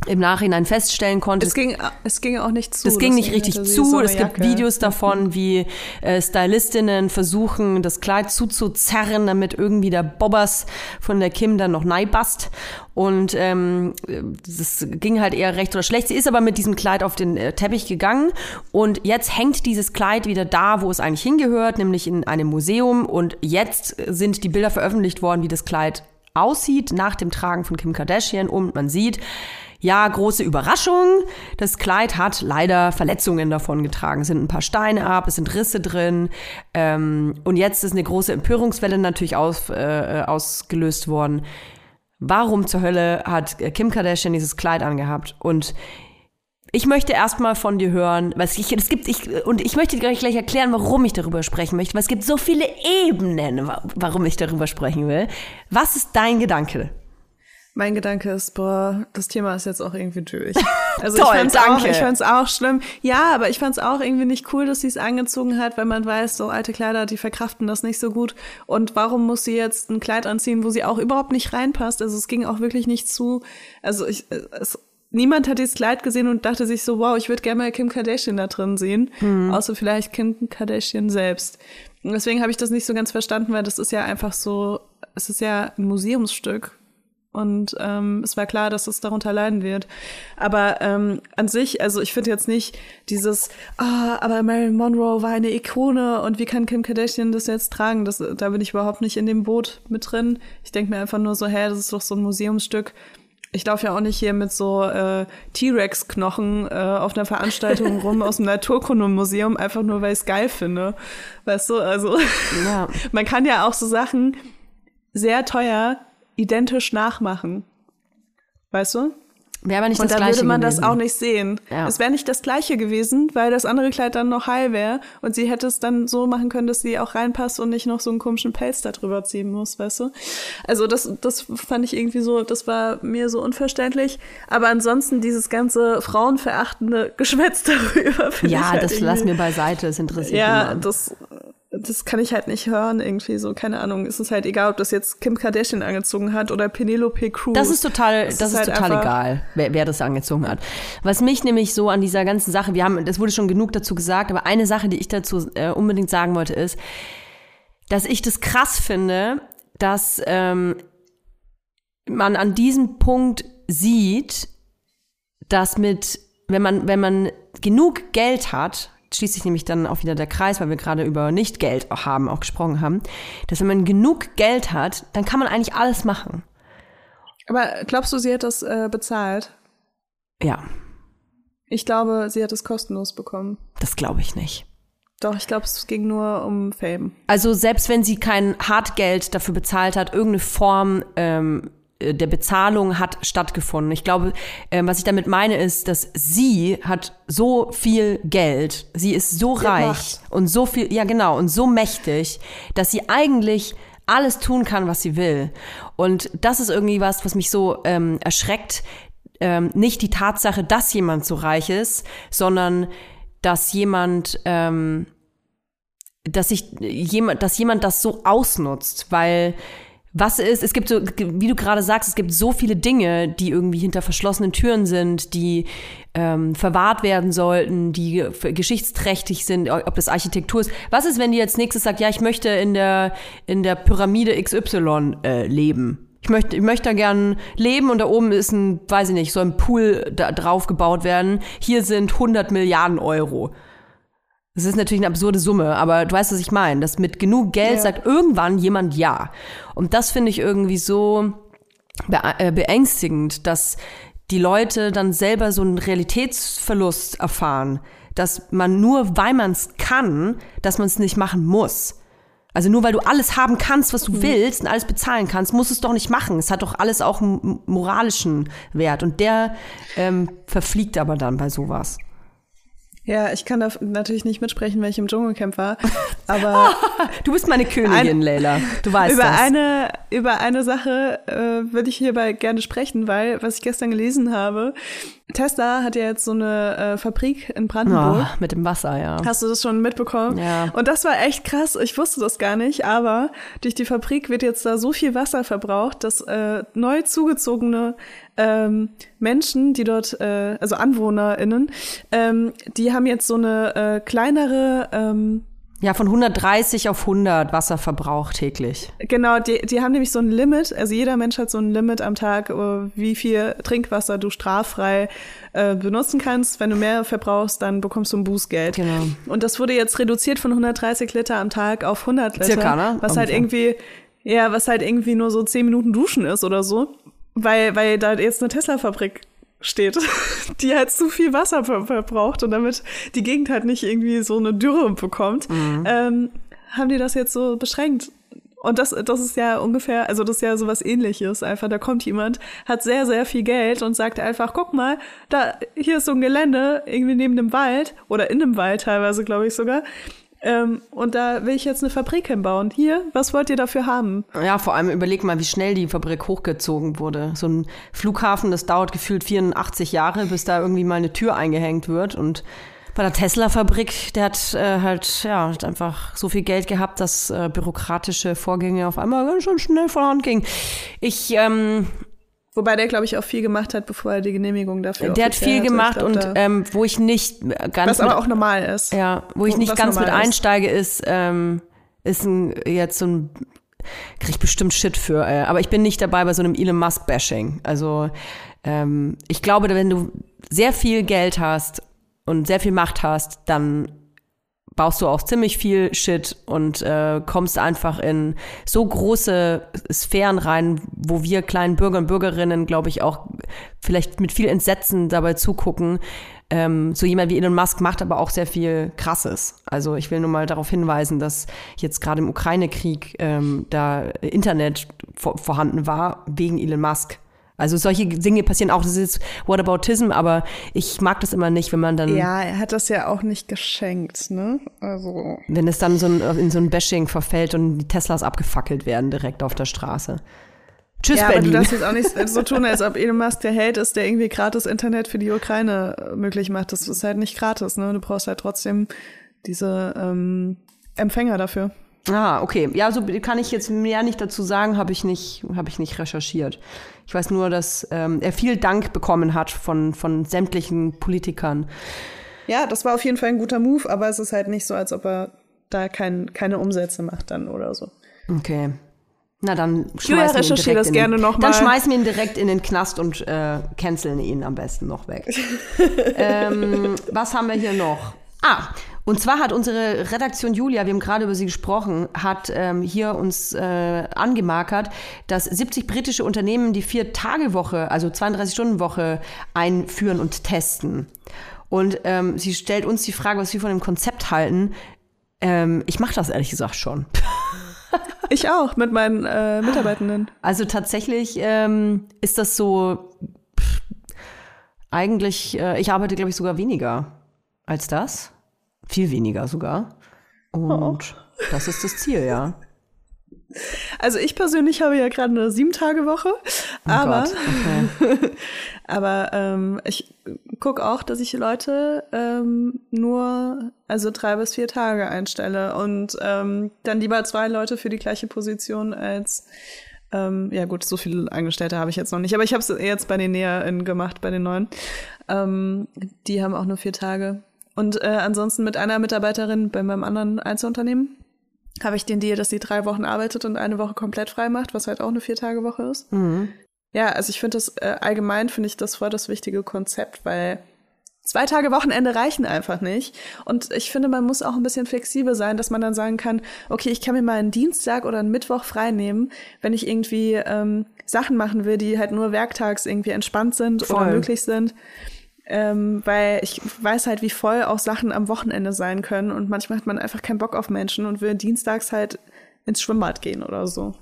im Nachhinein feststellen konnte. Es ging, es ging auch nicht zu. Das ging nicht richtig zu. so es gibt Jacke. Videos davon, wie äh, Stylistinnen versuchen, das Kleid zuzuzerren, damit irgendwie der Bobbers von der Kim dann noch neibast. Und ähm, das ging halt eher recht oder schlecht. Sie ist aber mit diesem Kleid auf den äh, Teppich gegangen und jetzt hängt dieses Kleid wieder da, wo es eigentlich hingehört, nämlich in einem Museum. Und jetzt sind die Bilder veröffentlicht worden, wie das Kleid aussieht nach dem Tragen von Kim Kardashian und man sieht, ja, große Überraschung. Das Kleid hat leider Verletzungen davon getragen. Es sind ein paar Steine ab, es sind Risse drin. Ähm, und jetzt ist eine große Empörungswelle natürlich aus, äh, ausgelöst worden. Warum zur Hölle hat Kim Kardashian dieses Kleid angehabt? Und ich möchte erstmal von dir hören, was ich, es gibt, ich, und ich möchte dir gleich, gleich erklären, warum ich darüber sprechen möchte, weil es gibt so viele Ebenen, wa- warum ich darüber sprechen will. Was ist dein Gedanke? Mein Gedanke ist, boah, das Thema ist jetzt auch irgendwie durch. Also Toll, ich fand's danke. Auch, ich fand's auch schlimm. Ja, aber ich fand's auch irgendwie nicht cool, dass sie es angezogen hat, weil man weiß, so alte Kleider, die verkraften das nicht so gut. Und warum muss sie jetzt ein Kleid anziehen, wo sie auch überhaupt nicht reinpasst? Also es ging auch wirklich nicht zu. Also ich, es, niemand hat dieses Kleid gesehen und dachte sich so, wow, ich würde gerne mal Kim Kardashian da drin sehen. Außer vielleicht Kim Kardashian selbst. Und deswegen habe ich das nicht so ganz verstanden, weil das ist ja einfach so, es ist ja ein Museumsstück. Und ähm, es war klar, dass es darunter leiden wird. Aber ähm, an sich, also ich finde jetzt nicht dieses, ah, aber Marilyn Monroe war eine Ikone und wie kann Kim Kardashian das jetzt tragen? Das, da bin ich überhaupt nicht in dem Boot mit drin. Ich denke mir einfach nur so, hä, das ist doch so ein Museumsstück. Ich laufe ja auch nicht hier mit so äh, T-Rex-Knochen äh, auf einer Veranstaltung rum aus dem Naturkundemuseum, einfach nur, weil ich es geil finde. Weißt du, also Ja. man kann ja auch so Sachen sehr teuer identisch nachmachen. Weißt du? Wäre aber nicht Und das dann würde man gewesen. das auch nicht sehen. Ja. Es wäre nicht das gleiche gewesen, weil das andere Kleid dann noch heil wäre und sie hätte es dann so machen können, dass sie auch reinpasst und nicht noch so einen komischen Pelz da drüber ziehen muss, weißt du? Also das, das fand ich irgendwie so, das war mir so unverständlich. Aber ansonsten dieses ganze frauenverachtende Geschwätz darüber finde ich Ja, halt das lass mir beiseite, das interessiert ja, niemanden. das, das kann ich halt nicht hören irgendwie so, keine Ahnung. Es ist halt egal, ob das jetzt Kim Kardashian angezogen hat oder Penelope Cruz. Das ist total, das, Das ist, ist halt total egal, wer, wer das angezogen hat. Was mich nämlich so an dieser ganzen Sache, wir haben, das wurde schon genug dazu gesagt, aber eine Sache, die ich dazu äh, unbedingt sagen wollte, ist, dass ich das krass finde, dass ähm, man an diesem Punkt sieht, dass mit, wenn man, wenn man genug Geld hat, schließt sich nämlich dann auch wieder der Kreis, weil wir gerade über Nicht-Geld auch haben, auch gesprochen haben, dass wenn man genug Geld hat, dann kann man eigentlich alles machen. Aber glaubst du, sie hat das äh, bezahlt? Ja, Ich glaube, sie hat es kostenlos bekommen. das glaube ich nicht. Doch, ich glaube, es ging nur um Fame. Also selbst wenn sie kein Hartgeld dafür bezahlt hat, irgendeine Form ähm, äh, der Bezahlung hat stattgefunden. Ich glaube, ähm, was ich damit meine, ist, dass sie hat so viel Geld, sie ist so Sie reich Macht. und so viel, ja genau, und so mächtig, dass sie eigentlich alles tun kann, was sie will. Und das ist irgendwie was, was mich so ähm, erschreckt. Ähm, nicht die Tatsache, dass jemand so reich ist, sondern dass jemand ähm, dass sich jemand, dass jemand das so ausnutzt, weil was ist, es gibt so, wie du gerade sagst, es gibt so viele Dinge, die irgendwie hinter verschlossenen Türen sind, die ähm, verwahrt werden sollten, die geschichtsträchtig sind, ob das Architektur ist. Was ist, wenn die jetzt nächstes sagt, ja, ich möchte in der, in der Pyramide XY äh, leben? Ich möchte, ich möchte da gern leben und da oben ist ein, weiß ich nicht, soll ein Pool da drauf gebaut werden. Hier sind 100 Milliarden Euro. Das ist natürlich eine absurde Summe, aber du weißt, was ich meine. Dass mit genug Geld Ja. sagt irgendwann jemand ja. Und das finde ich irgendwie so äh, beängstigend, dass die Leute dann selber so einen Realitätsverlust erfahren, dass man nur, weil man es kann, dass man es nicht machen muss. Also nur weil du alles haben kannst, was du willst und alles bezahlen kannst, musst du es doch nicht machen. Es hat doch alles auch einen moralischen Wert. Und der ähm, verfliegt aber dann bei sowas. Ja, ich kann da natürlich nicht mitsprechen, weil ich im Dschungelcamp war. Aber Du bist meine Königin, Leila. Du weißt über das. eine über eine Sache äh, würde ich hierbei gerne sprechen, weil was ich gestern gelesen habe, Tesla hat ja jetzt so eine äh, Fabrik in Brandenburg. Oh, mit dem Wasser, ja. Hast du das schon mitbekommen? Ja. Und das war echt krass. Ich wusste das gar nicht, aber durch die Fabrik wird jetzt da so viel Wasser verbraucht, dass äh, neu zugezogene ähm, Menschen, die dort, äh, also AnwohnerInnen, ähm, die haben jetzt so eine äh, kleinere ähm, Ja, von 130 auf 100 Wasserverbrauch täglich. Genau, die, die haben nämlich so ein Limit, also jeder Mensch hat so ein Limit am Tag, äh, wie viel Trinkwasser du straffrei äh, benutzen kannst. Wenn du mehr verbrauchst, dann bekommst du ein Bußgeld. Genau. Und das wurde jetzt reduziert von 130 Liter am Tag auf 100 Liter. Circa, ne? Was halt irgendwie, ja, was halt irgendwie nur so 10 Minuten Duschen ist oder so. Weil, weil da jetzt eine Tesla-Fabrik steht, die halt zu viel Wasser ver verbraucht und damit die Gegend halt nicht irgendwie so eine Dürre bekommt, Mhm. ähm, haben die das jetzt so beschränkt. Und das, das ist ja ungefähr, also das ist ja sowas ähnliches. Einfach, da kommt jemand, hat sehr, sehr viel Geld und sagt einfach, guck mal, da, hier ist so ein Gelände, irgendwie neben dem Wald oder in dem Wald teilweise, glaube ich sogar. Ähm, und da will ich jetzt eine Fabrik hinbauen. Hier, was wollt ihr dafür haben? Ja, vor allem überleg mal, wie schnell die Fabrik hochgezogen wurde. So ein Flughafen, das dauert gefühlt 84 Jahre, bis da irgendwie mal eine Tür eingehängt wird. Und bei der Tesla-Fabrik, der hat äh, halt, ja, hat einfach so viel Geld gehabt, dass äh, bürokratische Vorgänge auf einmal ganz schön schnell von Hand gingen. Ich, ähm, Wobei der, glaube ich, auch viel gemacht hat, bevor er die Genehmigung dafür der hat viel hatte. Gemacht glaub, und ähm, wo ich nicht ganz was aber auch normal ist. Ja, wo ich nicht ganz mit ist. einsteige, ist, ähm, ist ein, jetzt so ein, krieg ich bestimmt Shit für, äh, aber ich bin nicht dabei bei so einem Elon Musk-Bashing. Also, ähm, ich glaube, wenn du sehr viel Geld hast und sehr viel Macht hast, dann baust du auch ziemlich viel Shit und äh, kommst einfach in so große Sphären rein, wo wir kleinen Bürger und Bürgerinnen, glaube ich, auch vielleicht mit viel Entsetzen dabei zugucken. Ähm, so jemand wie Elon Musk macht aber auch sehr viel Krasses. Also ich will nur mal darauf hinweisen, dass jetzt gerade im Ukraine-Krieg ähm, da Internet vor, vorhanden war wegen Elon Musk. Also solche Dinge passieren auch. Das ist Whataboutism, aber ich mag das immer nicht, wenn man dann Ja, er hat das ja auch nicht geschenkt, ne? Also. wenn es dann so ein, in so ein Bashing verfällt und die Teslas abgefackelt werden direkt auf der Straße. Tschüss, ja, aber du Berlin. darfst jetzt auch nicht so tun, als ob Elon Musk der Held ist, der irgendwie gratis Internet für die Ukraine äh, möglich macht. Das ist halt nicht gratis, ne? Du brauchst halt trotzdem diese ähm, Empfänger dafür. Ah, okay. Ja, so kann ich jetzt mehr nicht dazu sagen, habe ich nicht, habe ich nicht recherchiert. Ich weiß nur, dass ähm, er viel Dank bekommen hat von, von sämtlichen Politikern. Ja, das war auf jeden Fall ein guter Move, aber es ist halt nicht so, als ob er da kein, keine Umsätze macht dann oder so. Okay. Na dann schmeißen wir ihn direkt das in gerne den, noch Dann schmeißen wir ihn direkt in den Knast und äh, canceln ihn am besten noch weg. ähm, was haben wir hier noch? Ah, und zwar hat unsere Redaktion Julia, wir haben gerade über sie gesprochen, hat ähm, hier uns äh, angemarkert, dass 70 britische Unternehmen die Vier-Tage-Woche, also 32-Stunden-Woche einführen und testen. Und ähm, sie stellt uns die Frage, was wir von dem Konzept halten. Ähm, ich mache das ehrlich gesagt schon. Ich auch, mit meinen äh, Mitarbeitenden. Also tatsächlich ähm, ist das so, pff, eigentlich, äh, ich arbeite, glaube ich, sogar weniger als das. Viel weniger sogar. Und das ist das Ziel, ja. Also ich persönlich habe ja gerade eine Sieben-Tage-Woche, aber, Oh Gott, okay. aber ähm, ich gucke auch, dass ich Leute ähm, nur also drei bis vier Tage einstelle und ähm, dann lieber zwei Leute für die gleiche Position als ähm, ja gut, so viele Angestellte habe ich jetzt noch nicht, aber ich habe es jetzt bei den NäherInnen gemacht, bei den neuen. Ähm, die haben auch nur vier Tage. Und äh, ansonsten mit einer Mitarbeiterin bei meinem anderen Einzelunternehmen habe ich den Deal, dass sie drei Wochen arbeitet und eine Woche komplett frei macht, was halt auch eine Vier-Tage-Woche ist. Mhm. Ja, also ich finde das äh, allgemein finde ich das voll das wichtige Konzept, weil zwei Tage Wochenende reichen einfach nicht. Und ich finde, man muss auch ein bisschen flexibel sein, dass man dann sagen kann, okay, ich kann mir mal einen Dienstag oder einen Mittwoch frei nehmen, wenn ich irgendwie ähm, Sachen machen will, die halt nur werktags irgendwie entspannt sind oder Voll. möglich sind. Ähm, weil ich weiß halt, wie voll auch Sachen am Wochenende sein können und manchmal hat man einfach keinen Bock auf Menschen und will dienstags halt ins Schwimmbad gehen oder so.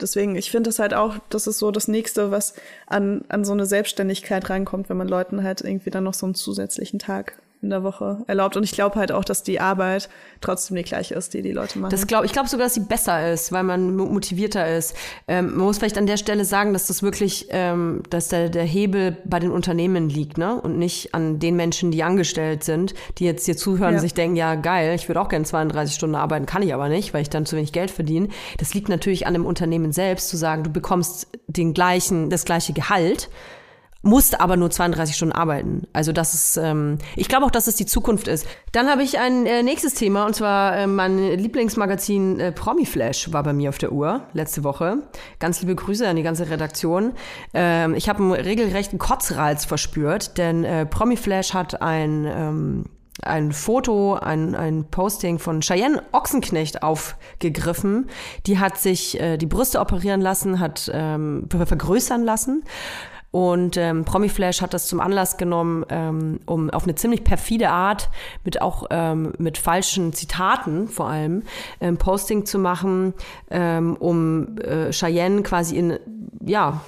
Deswegen, ich finde das halt auch, das ist so das Nächste, was an, an so eine Selbstständigkeit reinkommt, wenn man Leuten halt irgendwie dann noch so einen zusätzlichen Tag in der Woche erlaubt. Und ich glaube halt auch, dass die Arbeit trotzdem die gleiche ist, die die Leute machen. Das glaub, ich glaube sogar, dass sie besser ist, weil man mo- motivierter ist. Ähm, man muss vielleicht an der Stelle sagen, dass das wirklich, ähm, dass der, der Hebel bei den Unternehmen liegt, ne? Und nicht an den Menschen, die angestellt sind, die jetzt hier zuhören Ja. und sich denken, ja geil, ich würde auch gerne 32 Stunden arbeiten, kann ich aber nicht, weil ich dann zu wenig Geld verdiene. Das liegt natürlich an dem Unternehmen selbst, zu sagen, du bekommst den gleichen, das gleiche Gehalt musst aber nur 32 Stunden arbeiten. Also das ist, ähm, ich glaube auch, dass es die Zukunft ist. Dann habe ich ein äh, nächstes Thema und zwar äh, mein Lieblingsmagazin äh, Promiflash war bei mir auf der Uhr letzte Woche. Ganz liebe Grüße an die ganze Redaktion. Ähm, ich habe einen regelrechten Kotzreiz verspürt, denn äh, Promiflash hat ein ähm, ein Foto, ein, ein Posting von Cheyenne Ochsenknecht aufgegriffen. Die hat sich äh, die Brüste operieren lassen, hat ähm, ver- vergrößern lassen. Und ähm, Promiflash hat das zum Anlass genommen, ähm, um auf eine ziemlich perfide Art, mit auch ähm, mit falschen Zitaten vor allem, ähm, Posting zu machen, ähm, um äh, Cheyenne quasi in, ja,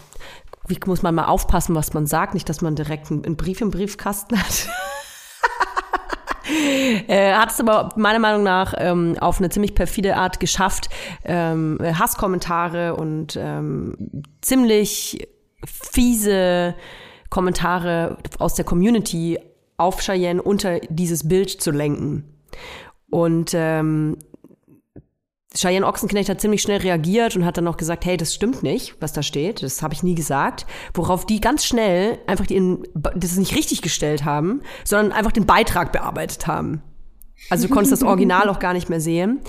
wie muss man mal aufpassen, was man sagt, nicht, dass man direkt einen, einen Brief im Briefkasten hat. äh, hat es aber meiner Meinung nach ähm, auf eine ziemlich perfide Art geschafft, ähm, Hasskommentare und ähm, ziemlich fiese Kommentare aus der Community auf Cheyenne unter dieses Bild zu lenken. Und ähm, Cheyenne Ochsenknecht hat ziemlich schnell reagiert und hat dann noch gesagt, hey, das stimmt nicht, was da steht. Das habe ich nie gesagt. Worauf die ganz schnell einfach den, das nicht richtig gestellt haben, sondern einfach den Beitrag bearbeitet haben. Also du konntest das Original auch gar nicht mehr sehen.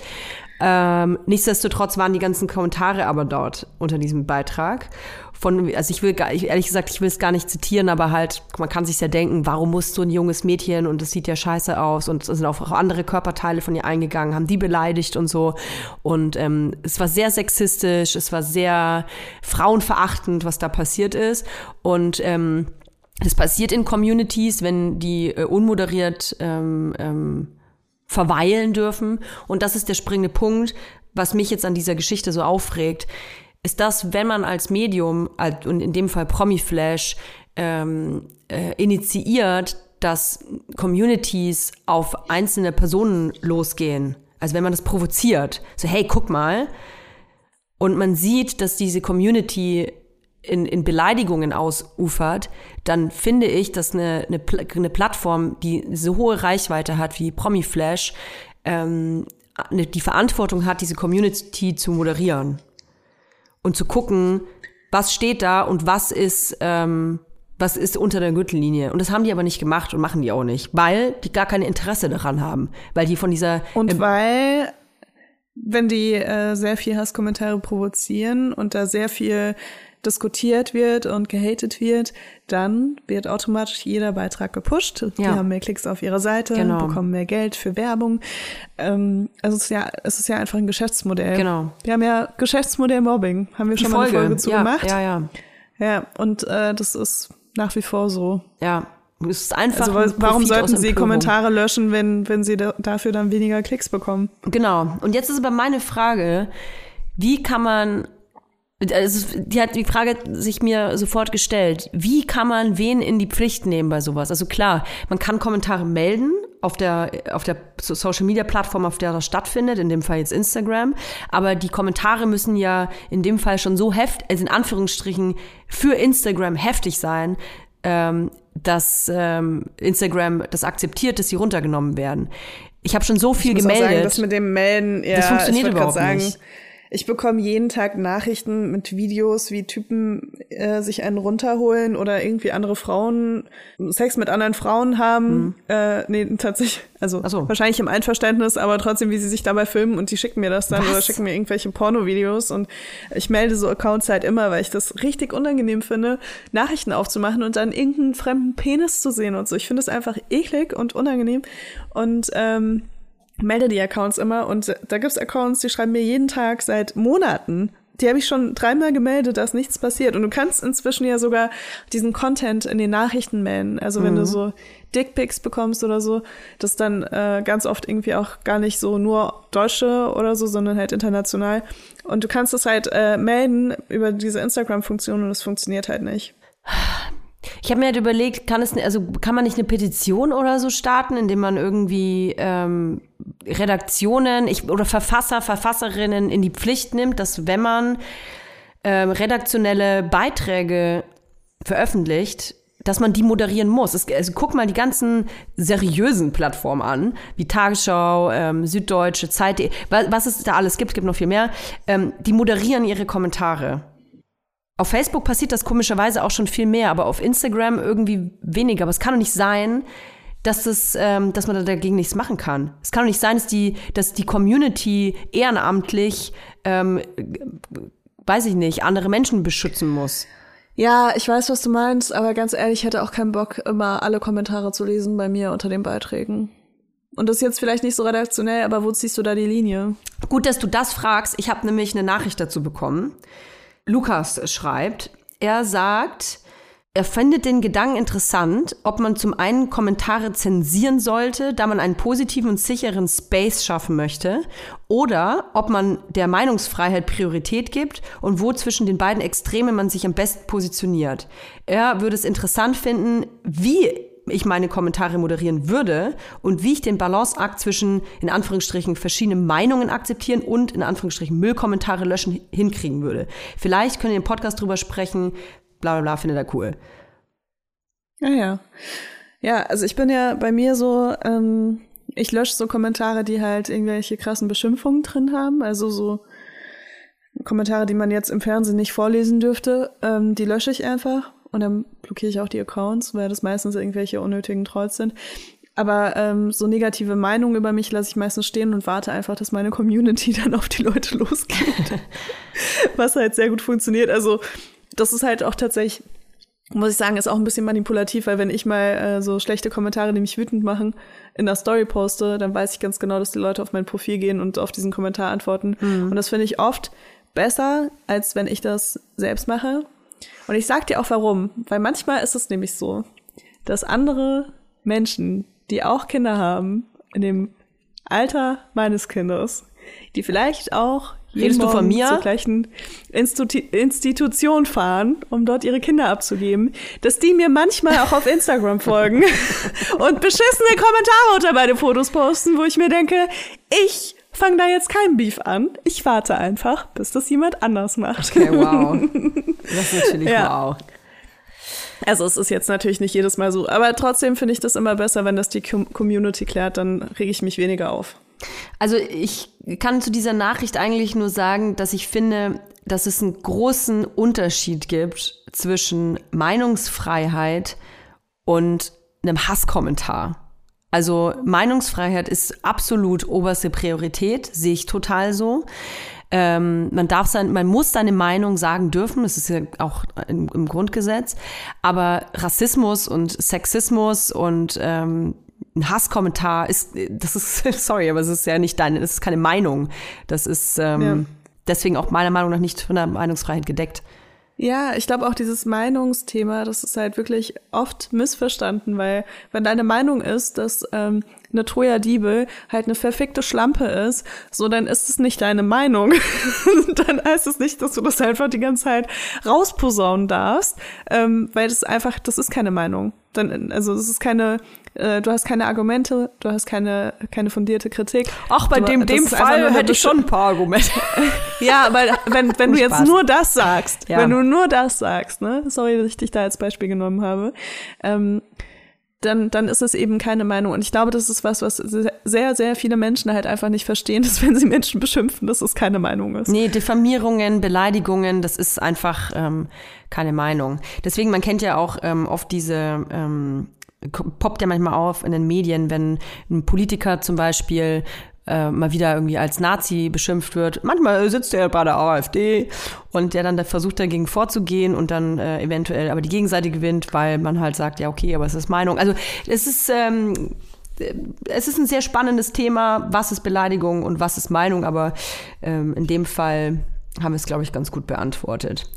Ähm, nichtsdestotrotz waren die ganzen Kommentare aber dort unter diesem Beitrag. Von, also ich will gar, ich, ehrlich gesagt, ich will es gar nicht zitieren, aber halt, man kann sich ja denken, warum muss so ein junges Mädchen und es sieht ja scheiße aus und es sind auch andere Körperteile von ihr eingegangen, haben die beleidigt und so. Und ähm, es war sehr sexistisch, es war sehr frauenverachtend, was da passiert ist. Und ähm, das passiert in Communities, wenn die äh, unmoderiert ähm, ähm, verweilen dürfen. Und das ist der springende Punkt, was mich jetzt an dieser Geschichte so aufregt, ist das, wenn man als Medium, und in dem Fall Promiflash, ähm, äh, initiiert, dass Communities auf einzelne Personen losgehen. Also wenn man das provoziert, so hey, guck mal, und man sieht, dass diese Community in, in Beleidigungen ausufert, dann finde ich, dass eine, eine, eine Plattform, die so hohe Reichweite hat wie Promiflash, ähm, die Verantwortung hat, diese Community zu moderieren und zu gucken, was steht da und was ist, ähm, was ist unter der Gürtellinie. Und das haben die aber nicht gemacht und machen die auch nicht, weil die gar kein Interesse daran haben, weil die von dieser Und ähm, weil, wenn die äh, sehr viel Hasskommentare provozieren und da sehr viel diskutiert wird und gehatet wird, dann wird automatisch jeder Beitrag gepusht. Die Ja. haben mehr Klicks auf ihrer Seite, Genau. bekommen mehr Geld für Werbung. Ähm, also es ist ja, es ist ja einfach ein Geschäftsmodell. Genau. Wir haben ja Geschäftsmodell Mobbing, haben wir die schon mal eine Folge zu ja, gemacht. ja, ja. Ja, und äh, das ist nach wie vor so. Ja, Es ist einfach Also ein wa- warum sollten sie. Kommentare löschen, wenn, wenn sie da, dafür dann weniger Klicks bekommen? Genau. Und jetzt ist aber meine Frage, wie kann man, also die hat die Frage sich mir sofort gestellt, wie kann man wen in die Pflicht nehmen bei sowas? Also klar, man kann Kommentare melden auf der, auf der Social Media Plattform, auf der das stattfindet, in dem Fall jetzt Instagram. Aber die Kommentare müssen ja in dem Fall schon so heft, also in Anführungsstrichen für Instagram heftig sein, ähm, dass ähm, Instagram das akzeptiert, dass sie runtergenommen werden. Ich habe schon so viel Ich muss auch gemeldet. sagen, das mit dem Melden, ja, Das funktioniert überhaupt nicht. Ich bekomme jeden Tag Nachrichten mit Videos, wie Typen äh, sich einen runterholen oder irgendwie andere Frauen Sex mit anderen Frauen haben. Äh, nee, tatsächlich, also Mhm. So. wahrscheinlich im Einverständnis, aber trotzdem, wie sie sich dabei filmen und die schicken mir das dann Was? oder schicken mir irgendwelche Porno-Videos und ich melde so Accounts halt immer, weil ich das richtig unangenehm finde, Nachrichten aufzumachen und dann irgendeinen fremden Penis zu sehen und so. Ich finde es einfach eklig und unangenehm und ähm, melde die Accounts immer und da gibt's Accounts, die schreiben mir jeden Tag seit Monaten. Die habe ich schon dreimal gemeldet, dass nichts passiert. Und du kannst inzwischen ja sogar diesen Content in den Nachrichten melden. Also wenn du so Dickpics bekommst oder so, das dann äh, ganz oft irgendwie auch gar nicht so nur Deutsche oder so, sondern halt international. Und du kannst es halt äh, melden über diese Instagram-Funktion und es funktioniert halt nicht. Ich habe mir halt überlegt, kann es, also kann man nicht eine Petition oder so starten, indem man irgendwie ähm, Redaktionen ich, oder Verfasser, Verfasserinnen in die Pflicht nimmt, dass wenn man ähm, redaktionelle Beiträge veröffentlicht, dass man die moderieren muss. Es, also guck mal die ganzen seriösen Plattformen an, wie Tagesschau, ähm, Süddeutsche, Zeit, was, was es da alles gibt, gibt noch viel mehr. Ähm, die moderieren ihre Kommentare. Auf Facebook passiert das komischerweise auch schon viel mehr, aber auf Instagram irgendwie weniger. Aber es kann doch nicht sein, dass, das, ähm, dass man da dagegen nichts machen kann. Es kann doch nicht sein, dass die, dass die Community ehrenamtlich, ähm, weiß ich nicht, andere Menschen beschützen muss. Ja, ich weiß, was du meinst, aber ganz ehrlich, ich hätte auch keinen Bock, immer alle Kommentare zu lesen bei mir unter den Beiträgen. Und das ist jetzt vielleicht nicht so redaktionell, aber wo ziehst du da die Linie? Gut, dass du das fragst. Ich habe nämlich eine Nachricht dazu bekommen. Lukas schreibt, er sagt, er findet den Gedanken interessant, ob man zum einen Kommentare zensieren sollte, da man einen positiven und sicheren Space schaffen möchte, oder ob man der Meinungsfreiheit Priorität gibt und wo zwischen den beiden Extremen man sich am besten positioniert. Er würde es interessant finden, wie ich meine Kommentare moderieren würde und wie ich den Balanceakt zwischen, in Anführungsstrichen, verschiedenen Meinungen akzeptieren und, in Anführungsstrichen, Müllkommentare löschen hinkriegen würde. Vielleicht können wir im Podcast drüber sprechen, bla bla bla, findet er cool. Ja, ja. Ja, also ich bin ja bei mir so, ähm, ich lösche so Kommentare, die halt irgendwelche krassen Beschimpfungen drin haben. Also so Kommentare, die man jetzt im Fernsehen nicht vorlesen dürfte, ähm, die lösche ich einfach. Und dann blockiere ich auch die Accounts, weil das meistens irgendwelche unnötigen Trolls sind. Aber ähm, so negative Meinungen über mich lasse ich meistens stehen und warte einfach, dass meine Community dann auf die Leute losgeht. Was halt sehr gut funktioniert. Also das ist halt auch tatsächlich, muss ich sagen, ist auch ein bisschen manipulativ, weil wenn ich mal äh, so schlechte Kommentare, die mich wütend machen, in der Story poste, dann weiß ich ganz genau, dass die Leute auf mein Profil gehen und auf diesen Kommentar antworten. Und das finde ich oft besser, als wenn ich das selbst mache. Und ich sag dir auch warum, weil manchmal ist es nämlich so, dass andere Menschen, die auch Kinder haben, in dem Alter meines Kindes, die vielleicht auch jeden Redest Morgen mir? zur gleichen Institu Institution fahren, um dort ihre Kinder abzugeben, dass die mir manchmal auch auf Instagram folgen und beschissene Kommentare unter meine Fotos posten, wo ich mir denke, ich fange da jetzt kein Beef an. Ich warte einfach, bis das jemand anders macht. Okay, wow. Das ist natürlich Ja. wow. Also es ist jetzt natürlich nicht jedes Mal so, aber trotzdem finde ich das immer besser, wenn das die Com Community klärt, dann rege ich mich weniger auf. Also ich kann zu dieser Nachricht eigentlich nur sagen, dass ich finde, dass es einen großen Unterschied gibt zwischen Meinungsfreiheit und einem Hasskommentar. Also Meinungsfreiheit ist absolut oberste Priorität, sehe ich total so. Ähm, man darf sein, man muss seine Meinung sagen dürfen, das ist ja auch im, im Grundgesetz. Aber Rassismus und Sexismus und ähm, ein Hasskommentar ist, das ist, sorry, aber es ist ja nicht deine, das ist keine Meinung. Das ist ähm, Ja. deswegen auch meiner Meinung nach nicht von der Meinungsfreiheit gedeckt. Ja, ich glaube auch dieses Meinungsthema, das ist halt wirklich oft missverstanden, weil wenn deine Meinung ist, dass ähm, eine Troja-Diebe halt eine verfickte Schlampe ist, so dann ist es nicht deine Meinung. dann heißt es nicht, dass du das einfach die ganze Zeit rausposaunen darfst, ähm, weil das einfach, das ist keine Meinung. Dann, also es ist keine, du hast keine Argumente, du hast keine, keine fundierte Kritik. Ach, bei du, dem, dem Fall hätte ich schon ein paar Argumente. ja, weil wenn, wenn du jetzt Spaß. nur das sagst, Ja. wenn du nur das sagst, ne, sorry, dass ich dich da als Beispiel genommen habe, ähm, dann, dann ist es eben keine Meinung. Und ich glaube, das ist was, was sehr, sehr viele Menschen halt einfach nicht verstehen, dass wenn sie Menschen beschimpfen, dass es keine Meinung ist. Nee, Diffamierungen, Beleidigungen, das ist einfach ähm, keine Meinung. Deswegen, man kennt ja auch ähm, oft diese, ähm, poppt ja manchmal auf in den Medien, wenn ein Politiker zum Beispiel äh, mal wieder irgendwie als Nazi beschimpft wird. Manchmal sitzt er bei der AfD und der dann da versucht dagegen vorzugehen und dann äh, eventuell aber die Gegenseite gewinnt, weil man halt sagt, ja okay, aber es ist Meinung. Also es ist ähm, es ist ein sehr spannendes Thema, was ist Beleidigung und was ist Meinung, aber ähm, in dem Fall haben wir es, glaube ich, ganz gut beantwortet.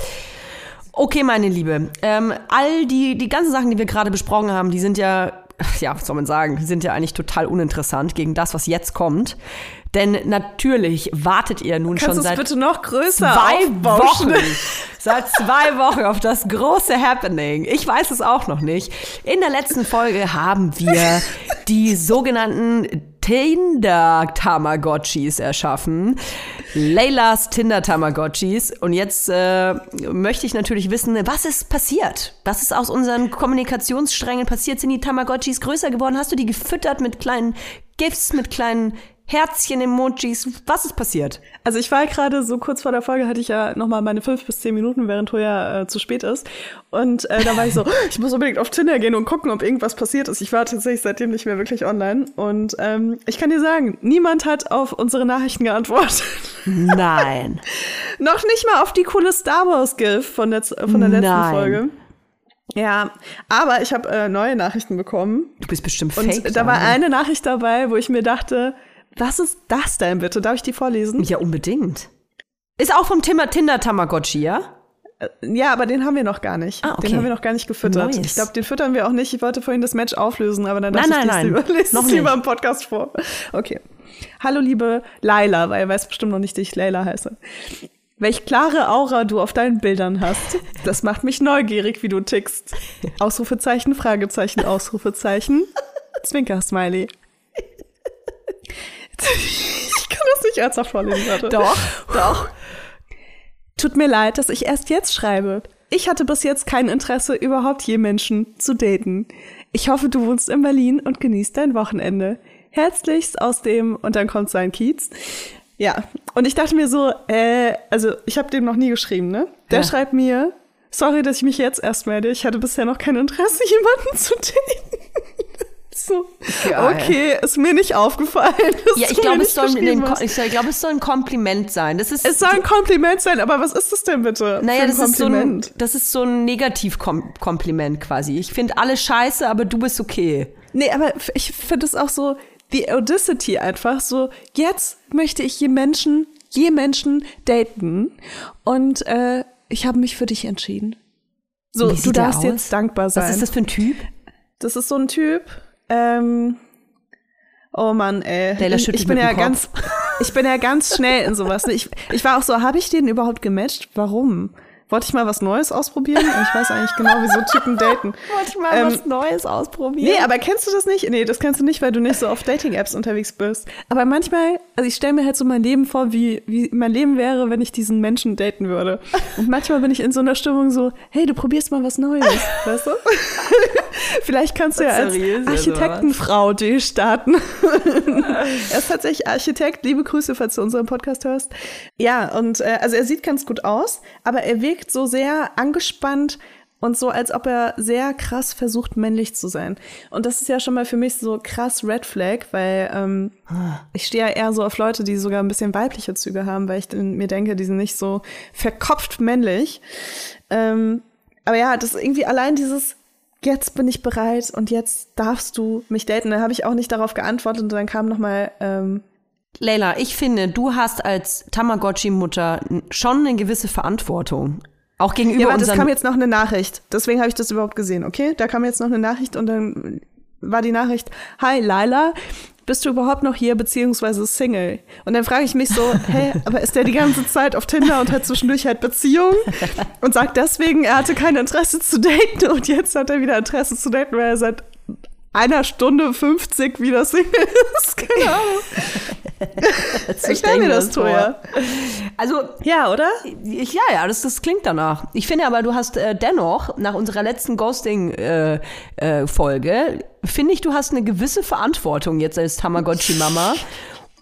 Okay, meine Liebe, ähm, all die, die ganzen Sachen, die wir gerade besprochen haben, die sind ja, ja, was soll man sagen, die sind ja eigentlich total uninteressant gegen das, was jetzt kommt. Denn natürlich wartet ihr nun Kannst schon seit bitte noch größer zwei? Wochen. Seit zwei Wochen auf das große Happening. Ich weiß es auch noch nicht. In der letzten Folge haben wir die sogenannten Tinder-Tamagotchis erschaffen. Leylas Tinder-Tamagotchis. Und jetzt äh, möchte ich natürlich wissen, was ist passiert? Was ist aus unseren Kommunikationssträngen passiert? Sind die Tamagotchis größer geworden? Hast du die gefüttert mit kleinen GIFs, mit kleinen Herzchen-Emojis? Was ist passiert? Also ich war gerade so kurz vor der Folge, hatte ich ja noch mal meine fünf bis zehn Minuten, während Toya äh, zu spät ist. Und äh, da war ich so, ich muss unbedingt auf Tinder gehen und gucken, ob irgendwas passiert ist. Ich war tatsächlich seitdem nicht mehr wirklich online. Und ähm, ich kann dir sagen, niemand hat auf unsere Nachrichten geantwortet. Nein. noch nicht mal auf die coole Star Wars GIF von der, von der letzten Nein. Folge. Ja, aber ich habe äh, neue Nachrichten bekommen. Du bist bestimmt Und fake. da war eine Nachricht dabei, wo ich mir dachte, was ist das denn bitte? Darf ich die vorlesen? Ja, unbedingt. Ist auch vom Tinder, Tinder Tamagotchi, ja? Ja, aber den haben wir noch gar nicht. Ah, okay. Den haben wir noch gar nicht gefüttert. Neues. Ich glaube, den füttern wir auch nicht. Ich wollte vorhin das Match auflösen, aber dann dachte nein, ich, nein. lese Noch es lieber im Podcast vor. Okay. Hallo, liebe Laila, weil er weiß bestimmt noch nicht, dass ich Leila heiße. Welch klare Aura du auf deinen Bildern hast. Das macht mich neugierig, wie du tickst. Ausrufezeichen, Fragezeichen, Ausrufezeichen. Zwinker-Smiley. Ich kann das nicht ernsthaft vorlesen, warte. Doch. Doch. Tut mir leid, dass ich erst jetzt schreibe. Ich hatte bis jetzt kein Interesse, überhaupt je Menschen zu daten. Ich hoffe, du wohnst in Berlin und genießt dein Wochenende. Herzlichst aus dem, und dann kommt sein Kiez. Ja, und ich dachte mir so, äh, also ich habe dem noch nie geschrieben, ne? Der Ja. schreibt mir, sorry, dass ich mich jetzt erst melde. Ich hatte bisher noch kein Interesse, jemanden zu daten. so, Geil. okay, ist mir nicht aufgefallen. Ja, ich glaube, es, soll ein, ich glaube, es soll ein Kompliment sein. Das ist, Es soll ein Kompliment sein, aber was ist das denn bitte? naja, das ist, so ein, das ist so ein Negativkompliment quasi. Ich finde alle scheiße, aber du bist okay. Nee, aber ich finde es auch so, die Audacity einfach so, jetzt möchte ich je Menschen, je Menschen daten und äh, ich habe mich für dich entschieden. So, du darfst jetzt dankbar sein. Was ist das für ein Typ? Das ist so ein Typ, ähm, oh Mann, ey. Ich, ich bin ja ganz, ich bin ja ganz schnell in sowas. ne? Ich, ich war auch so, habe ich den überhaupt gematcht? Warum? Wollte ich mal was Neues ausprobieren? Ich weiß eigentlich genau, wie so Typen daten. Wollte ich mal Ähm, was Neues ausprobieren? Nee, aber kennst du das nicht? Nee, das kennst du nicht, weil du nicht so auf Dating-Apps unterwegs bist. Aber manchmal, also ich stelle mir halt so mein Leben vor, wie, wie mein Leben wäre, wenn ich diesen Menschen daten würde. Und manchmal bin ich in so einer Stimmung so, hey, du probierst mal was Neues, weißt du? Vielleicht kannst du ja als Architektenfrau durchstarten. er ist tatsächlich Architekt. Liebe Grüße, falls du unseren Podcast hörst. Ja, und äh, also er sieht ganz gut aus, aber er wirkt so sehr angespannt und so, als ob er sehr krass versucht, männlich zu sein. Und das ist ja schon mal für mich so krass Red Flag, weil ähm, ich stehe ja eher so auf Leute, die sogar ein bisschen weibliche Züge haben, weil ich mir denke, die sind nicht so verkopft männlich. Ähm, aber ja, das ist irgendwie allein dieses, jetzt bin ich bereit und jetzt darfst du mich daten. Da habe ich auch nicht darauf geantwortet und dann kam noch mal ähm, Leila, ich finde, du hast als Tamagotchi-Mutter schon eine gewisse Verantwortung. Auch gegenüber Ja, aber das kam jetzt noch eine Nachricht. Deswegen habe ich das überhaupt gesehen, okay? Da kam jetzt noch eine Nachricht und dann war die Nachricht, Hi Laila, bist du überhaupt noch hier, beziehungsweise Single? Und dann frage ich mich so, hä, aber ist der die ganze Zeit auf Tinder und hat zwischendurch halt Beziehung? Und sagt deswegen, er hatte kein Interesse zu daten und jetzt hat er wieder Interesse zu daten, weil er seit einer Stunde 50 wieder Single ist. Ahnung. So Ich stell mir das vor. Also Ja, oder? Ich, ja, ja, das, das klingt danach. Ich finde aber, du hast äh, dennoch, nach unserer letzten Ghosting-Folge, äh, Folge, finde ich, du hast eine gewisse Verantwortung jetzt als Tamagotchi-Mama.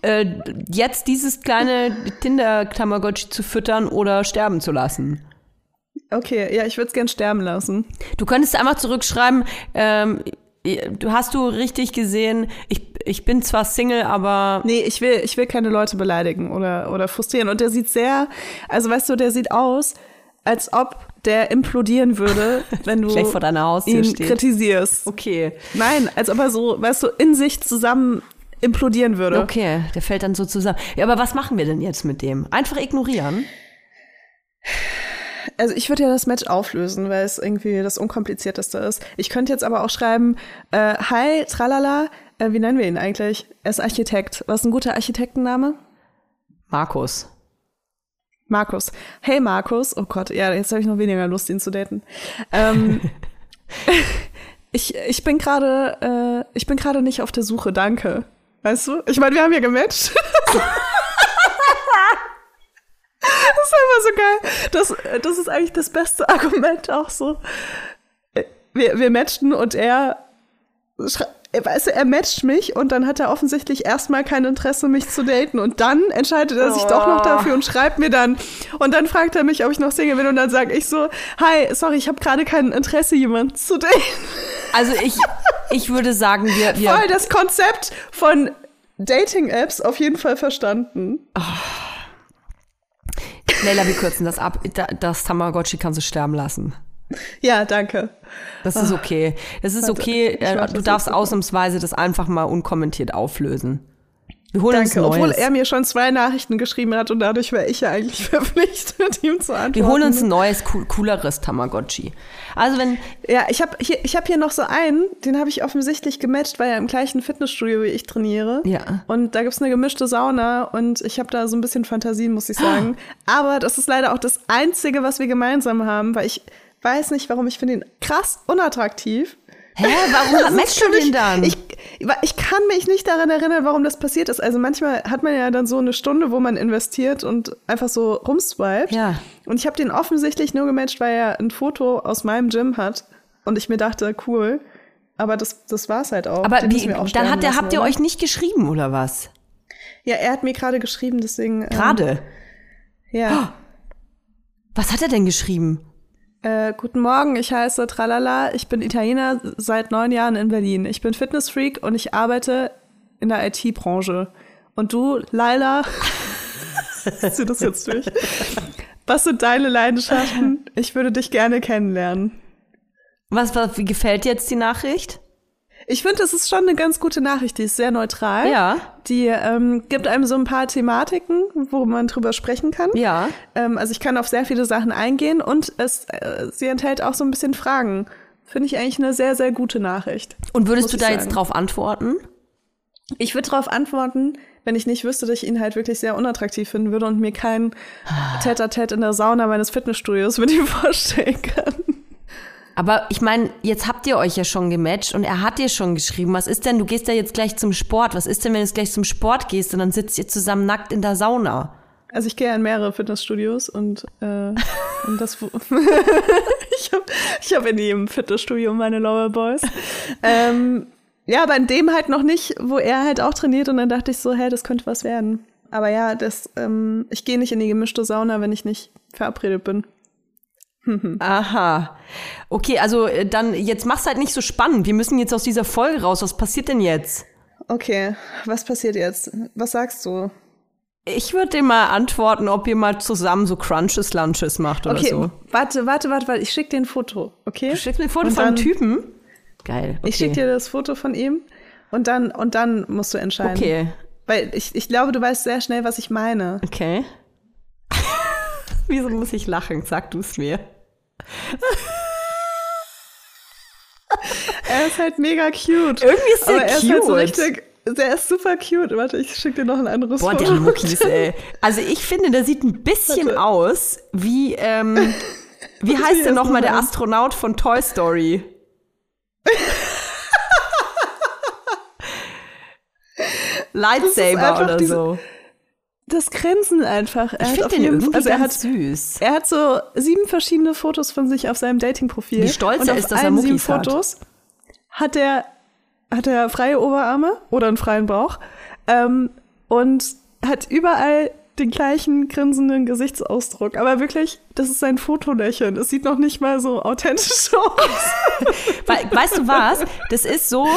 äh, jetzt dieses kleine Tinder-Tamagotchi zu füttern oder sterben zu lassen. Okay, ja, ich würde es gern sterben lassen. Du könntest einfach zurückschreiben, ähm, hast du richtig gesehen, ich, ich bin zwar Single, aber Nee, ich will, ich will keine Leute beleidigen oder, oder frustrieren. Und der sieht sehr, also weißt du, der sieht aus, als ob der implodieren würde, wenn du ihn steht. kritisierst. okay. Nein, als ob er so, weißt du, in sich zusammen implodieren würde. Okay, der fällt dann so zusammen. Ja, aber was machen wir denn jetzt mit dem? Einfach ignorieren? Also ich würde ja das Match auflösen, weil es irgendwie das unkomplizierteste ist. Ich könnte jetzt aber auch schreiben, äh, hi, tralala, äh, wie nennen wir ihn eigentlich? Er ist Architekt. Was ist ein guter Architektenname? Markus. Markus. Hey Markus. Oh Gott, ja, jetzt habe ich noch weniger Lust, ihn zu daten. Ähm, ich, ich bin gerade, äh, ich bin gerade nicht auf der Suche, danke. Weißt du? Ich meine, wir haben ja gematcht. das ist einfach so geil. Das, das ist eigentlich das beste Argument auch so. Wir, wir matchten und er schrei- Weißt du, er matcht mich und dann hat er offensichtlich erstmal kein Interesse, mich zu daten. Und dann entscheidet er sich doch noch dafür und schreibt mir dann. Und dann fragt er mich, ob ich noch Single bin. Und dann sage ich so, hi, sorry, ich habe gerade kein Interesse, jemanden zu daten. Also ich, ich würde sagen, wir, wir Voll das Konzept von Dating-Apps auf jeden Fall verstanden. Leila, wir kürzen das ab. Da- Das Tamagotchi kannst du sterben lassen. Ja, danke. Das ist okay. Das ist okay. Äh, Du darfst ausnahmsweise das einfach mal unkommentiert auflösen. Wir holen Danke, uns obwohl er mir schon zwei Nachrichten geschrieben hat und dadurch wäre ich ja eigentlich verpflichtet, ihm zu antworten. wir holen uns ein neues, cool, cooleres Tamagotchi. Also wenn, Ja, ich habe hier, ich hab hier noch so einen, den habe ich offensichtlich gematcht, weil er im gleichen Fitnessstudio wie ich trainiere. Ja. Und da gibt's eine gemischte Sauna und ich habe da so ein bisschen Fantasien, muss ich sagen. Aber das ist leider auch das Einzige, was wir gemeinsam haben, weil ich weiß nicht, warum ich finde ihn krass unattraktiv. Hä, warum matchst du den dann? Ich, ich kann mich nicht daran erinnern, warum das passiert ist. Also manchmal hat man ja dann so eine Stunde, wo man investiert und einfach so rumswiped. Ja. Und ich habe den offensichtlich nur gematcht, weil er ein Foto aus meinem Gym hat. Und ich mir dachte, cool. Aber das, das war's halt auch. aber Den wie, auch dann hat der, lassen, habt ihr oder? euch nicht geschrieben oder was? Ja, er hat mir gerade geschrieben, deswegen. ähm, Gerade. Ja. Was hat er denn geschrieben? Äh, guten Morgen, ich heiße Tralala. Ich bin Italiener seit neun Jahren in Berlin. Ich bin Fitnessfreak und ich arbeite in der IT-Branche. Und du, Laila, zieh das jetzt durch. Was sind deine Leidenschaften? Ich würde dich gerne kennenlernen. Was, was wie gefällt dir jetzt die Nachricht? Ich finde, es ist schon eine ganz gute Nachricht. Die ist sehr neutral. Ja. Die ähm, gibt einem so ein paar Thematiken, wo man drüber sprechen kann. Ja. Ähm, also ich kann auf sehr viele Sachen eingehen und es, äh, sie enthält auch so ein bisschen Fragen. Finde ich eigentlich eine sehr, sehr gute Nachricht. Und würdest du da jetzt sagen. drauf antworten? Ich würde darauf antworten, wenn ich nicht wüsste, dass ich ihn halt wirklich sehr unattraktiv finden würde und mir kein Tête-à-Tête in der Sauna meines Fitnessstudios mit ihm vorstellen kann. Aber ich meine, jetzt habt ihr euch ja schon gematcht und er hat dir schon geschrieben. Was ist denn, du gehst ja jetzt gleich zum Sport. Was ist denn, wenn du jetzt gleich zum Sport gehst und dann sitzt ihr zusammen nackt in der Sauna? Also ich gehe ja in mehrere Fitnessstudios und, äh, und das ich habe ich hab in jedem Fitnessstudio meine Lower Boys. Ähm, ja, aber in dem halt noch nicht, wo er halt auch trainiert und dann dachte ich so, hey, das könnte was werden. Aber ja, das, ähm, ich gehe nicht in die gemischte Sauna, wenn ich nicht verabredet bin. Aha. Okay, also äh, dann, jetzt mach's halt nicht so spannend. Wir müssen jetzt aus dieser Folge raus. Was passiert denn jetzt? Okay, was passiert jetzt? Was sagst du? Ich würde dir mal antworten, ob ihr mal zusammen so Crunches Lunches macht oder Okay, so. warte, warte, warte, warte. Ich schick dir ein Foto, okay? Du schickst mir ein Foto Und von einem Typen? Geil. Okay. Ich schick dir das Foto von ihm und dann, und dann musst du entscheiden. Okay, Weil ich, ich glaube, du weißt sehr schnell, was ich meine. okay. Wieso muss ich lachen? Sag du es mir. Er ist halt mega cute. Irgendwie ist der aber er cute. ist halt so richtig. Der ist super cute. Warte, ich schicke dir noch ein anderes Boah, Foto. der Muckis, ey. Also ich finde, der sieht ein bisschen Warte. aus wie, ähm, wie heißt ich denn nochmal mal der. Astronaut von Toy Story? Lightsaber oder diese- so. Das Grinsen einfach. Er Ich finde den irgendwie also er ganz hat, süß. er hat so sieben verschiedene Fotos von sich auf seinem Dating-Profil. Wie stolz Und er ist, dass er sieben Muckis hat. Fotos hat er, hat er freie Oberarme oder einen freien Bauch ähm, und hat überall den gleichen grinsenden Gesichtsausdruck. Aber wirklich, das ist sein Fotolächeln. Es sieht noch nicht mal so authentisch aus. We weißt du was? Das ist so,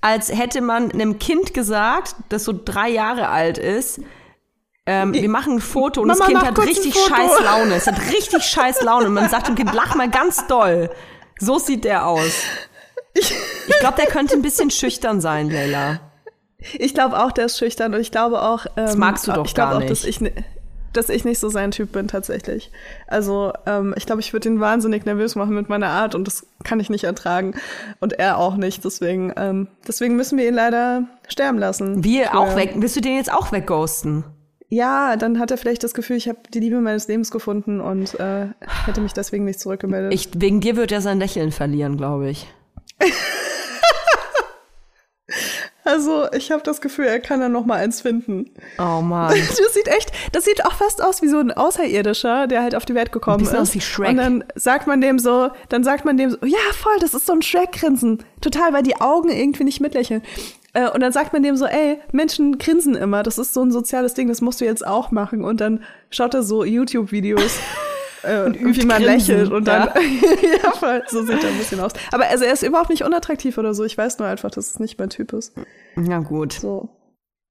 als hätte man einem Kind gesagt, das so drei Jahre alt ist, ähm, wir machen ein Foto und Mama, das Kind hat richtig scheiß Laune. Es hat richtig scheiß Laune und man sagt dem Kind, lach mal ganz doll. So sieht der aus. Ich glaube, der könnte ein bisschen schüchtern sein, Leila. Ich glaube auch, der ist schüchtern und ich glaube auch. Ähm, das magst du doch ich gar auch, dass nicht. ich, ni- dass ich nicht so sein Typ bin tatsächlich. Also ähm, ich glaube, ich würde ihn wahnsinnig nervös machen mit meiner Art und das kann ich nicht ertragen und er auch nicht. Deswegen, ähm, deswegen müssen wir ihn leider sterben lassen. Wir auch weg. Willst du den jetzt auch wegghosten? Ja, dann hat er vielleicht das Gefühl, ich habe die Liebe meines Lebens gefunden und äh, hätte mich deswegen nicht zurückgemeldet. Ich, wegen dir wird er sein Lächeln verlieren, glaube ich. also ich habe das Gefühl, er kann dann noch mal eins finden. Oh Mann. Das sieht echt, das sieht auch fast aus wie so ein Außerirdischer, der halt auf die Welt gekommen ist. aus wie Shrek. Und dann sagt man dem so, dann sagt man dem so, ja voll, das ist so ein Shrek-Grinsen. Total, weil die Augen irgendwie nicht mitlächeln. Äh, Und dann sagt man dem so, ey, Menschen grinsen immer, das ist so ein soziales Ding, das musst du jetzt auch machen. Und dann schaut er so YouTube-Videos. Äh, wie man Grinsen, lächelt und dann, ja. ja. voll, so sieht er ein bisschen aus. Aber also er ist überhaupt nicht unattraktiv oder so. Ich weiß nur einfach, dass es nicht mein Typ ist. Na gut. So.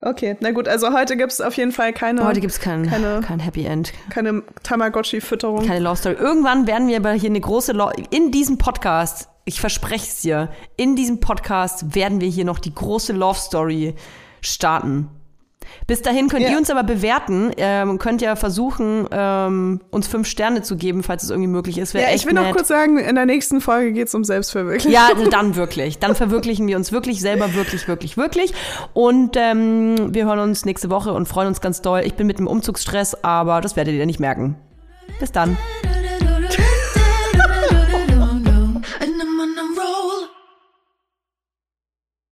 Okay, na gut, also heute gibt's auf jeden Fall keine, Heute gibt's kein, keine- kein Happy End. keine Tamagotchi-Fütterung. Keine Love Story. Irgendwann werden wir aber hier eine große Lo in diesem Podcast, ich verspreche es dir, in diesem Podcast werden wir hier noch die große Love Story starten. Bis dahin könnt Ja. ihr uns aber bewerten, ähm, könnt ja versuchen, ähm, uns fünf Sterne zu geben, falls es irgendwie möglich ist. Wäre Ja, ich will noch nett. kurz sagen, in der nächsten Folge geht's um Selbstverwirklichung. Ja, also dann wirklich. Dann verwirklichen wir uns wirklich selber, wirklich, wirklich, wirklich. Und ähm, wir hören uns nächste Woche und freuen uns ganz doll. Ich bin mit dem Umzugsstress, aber das werdet ihr nicht merken. Bis dann.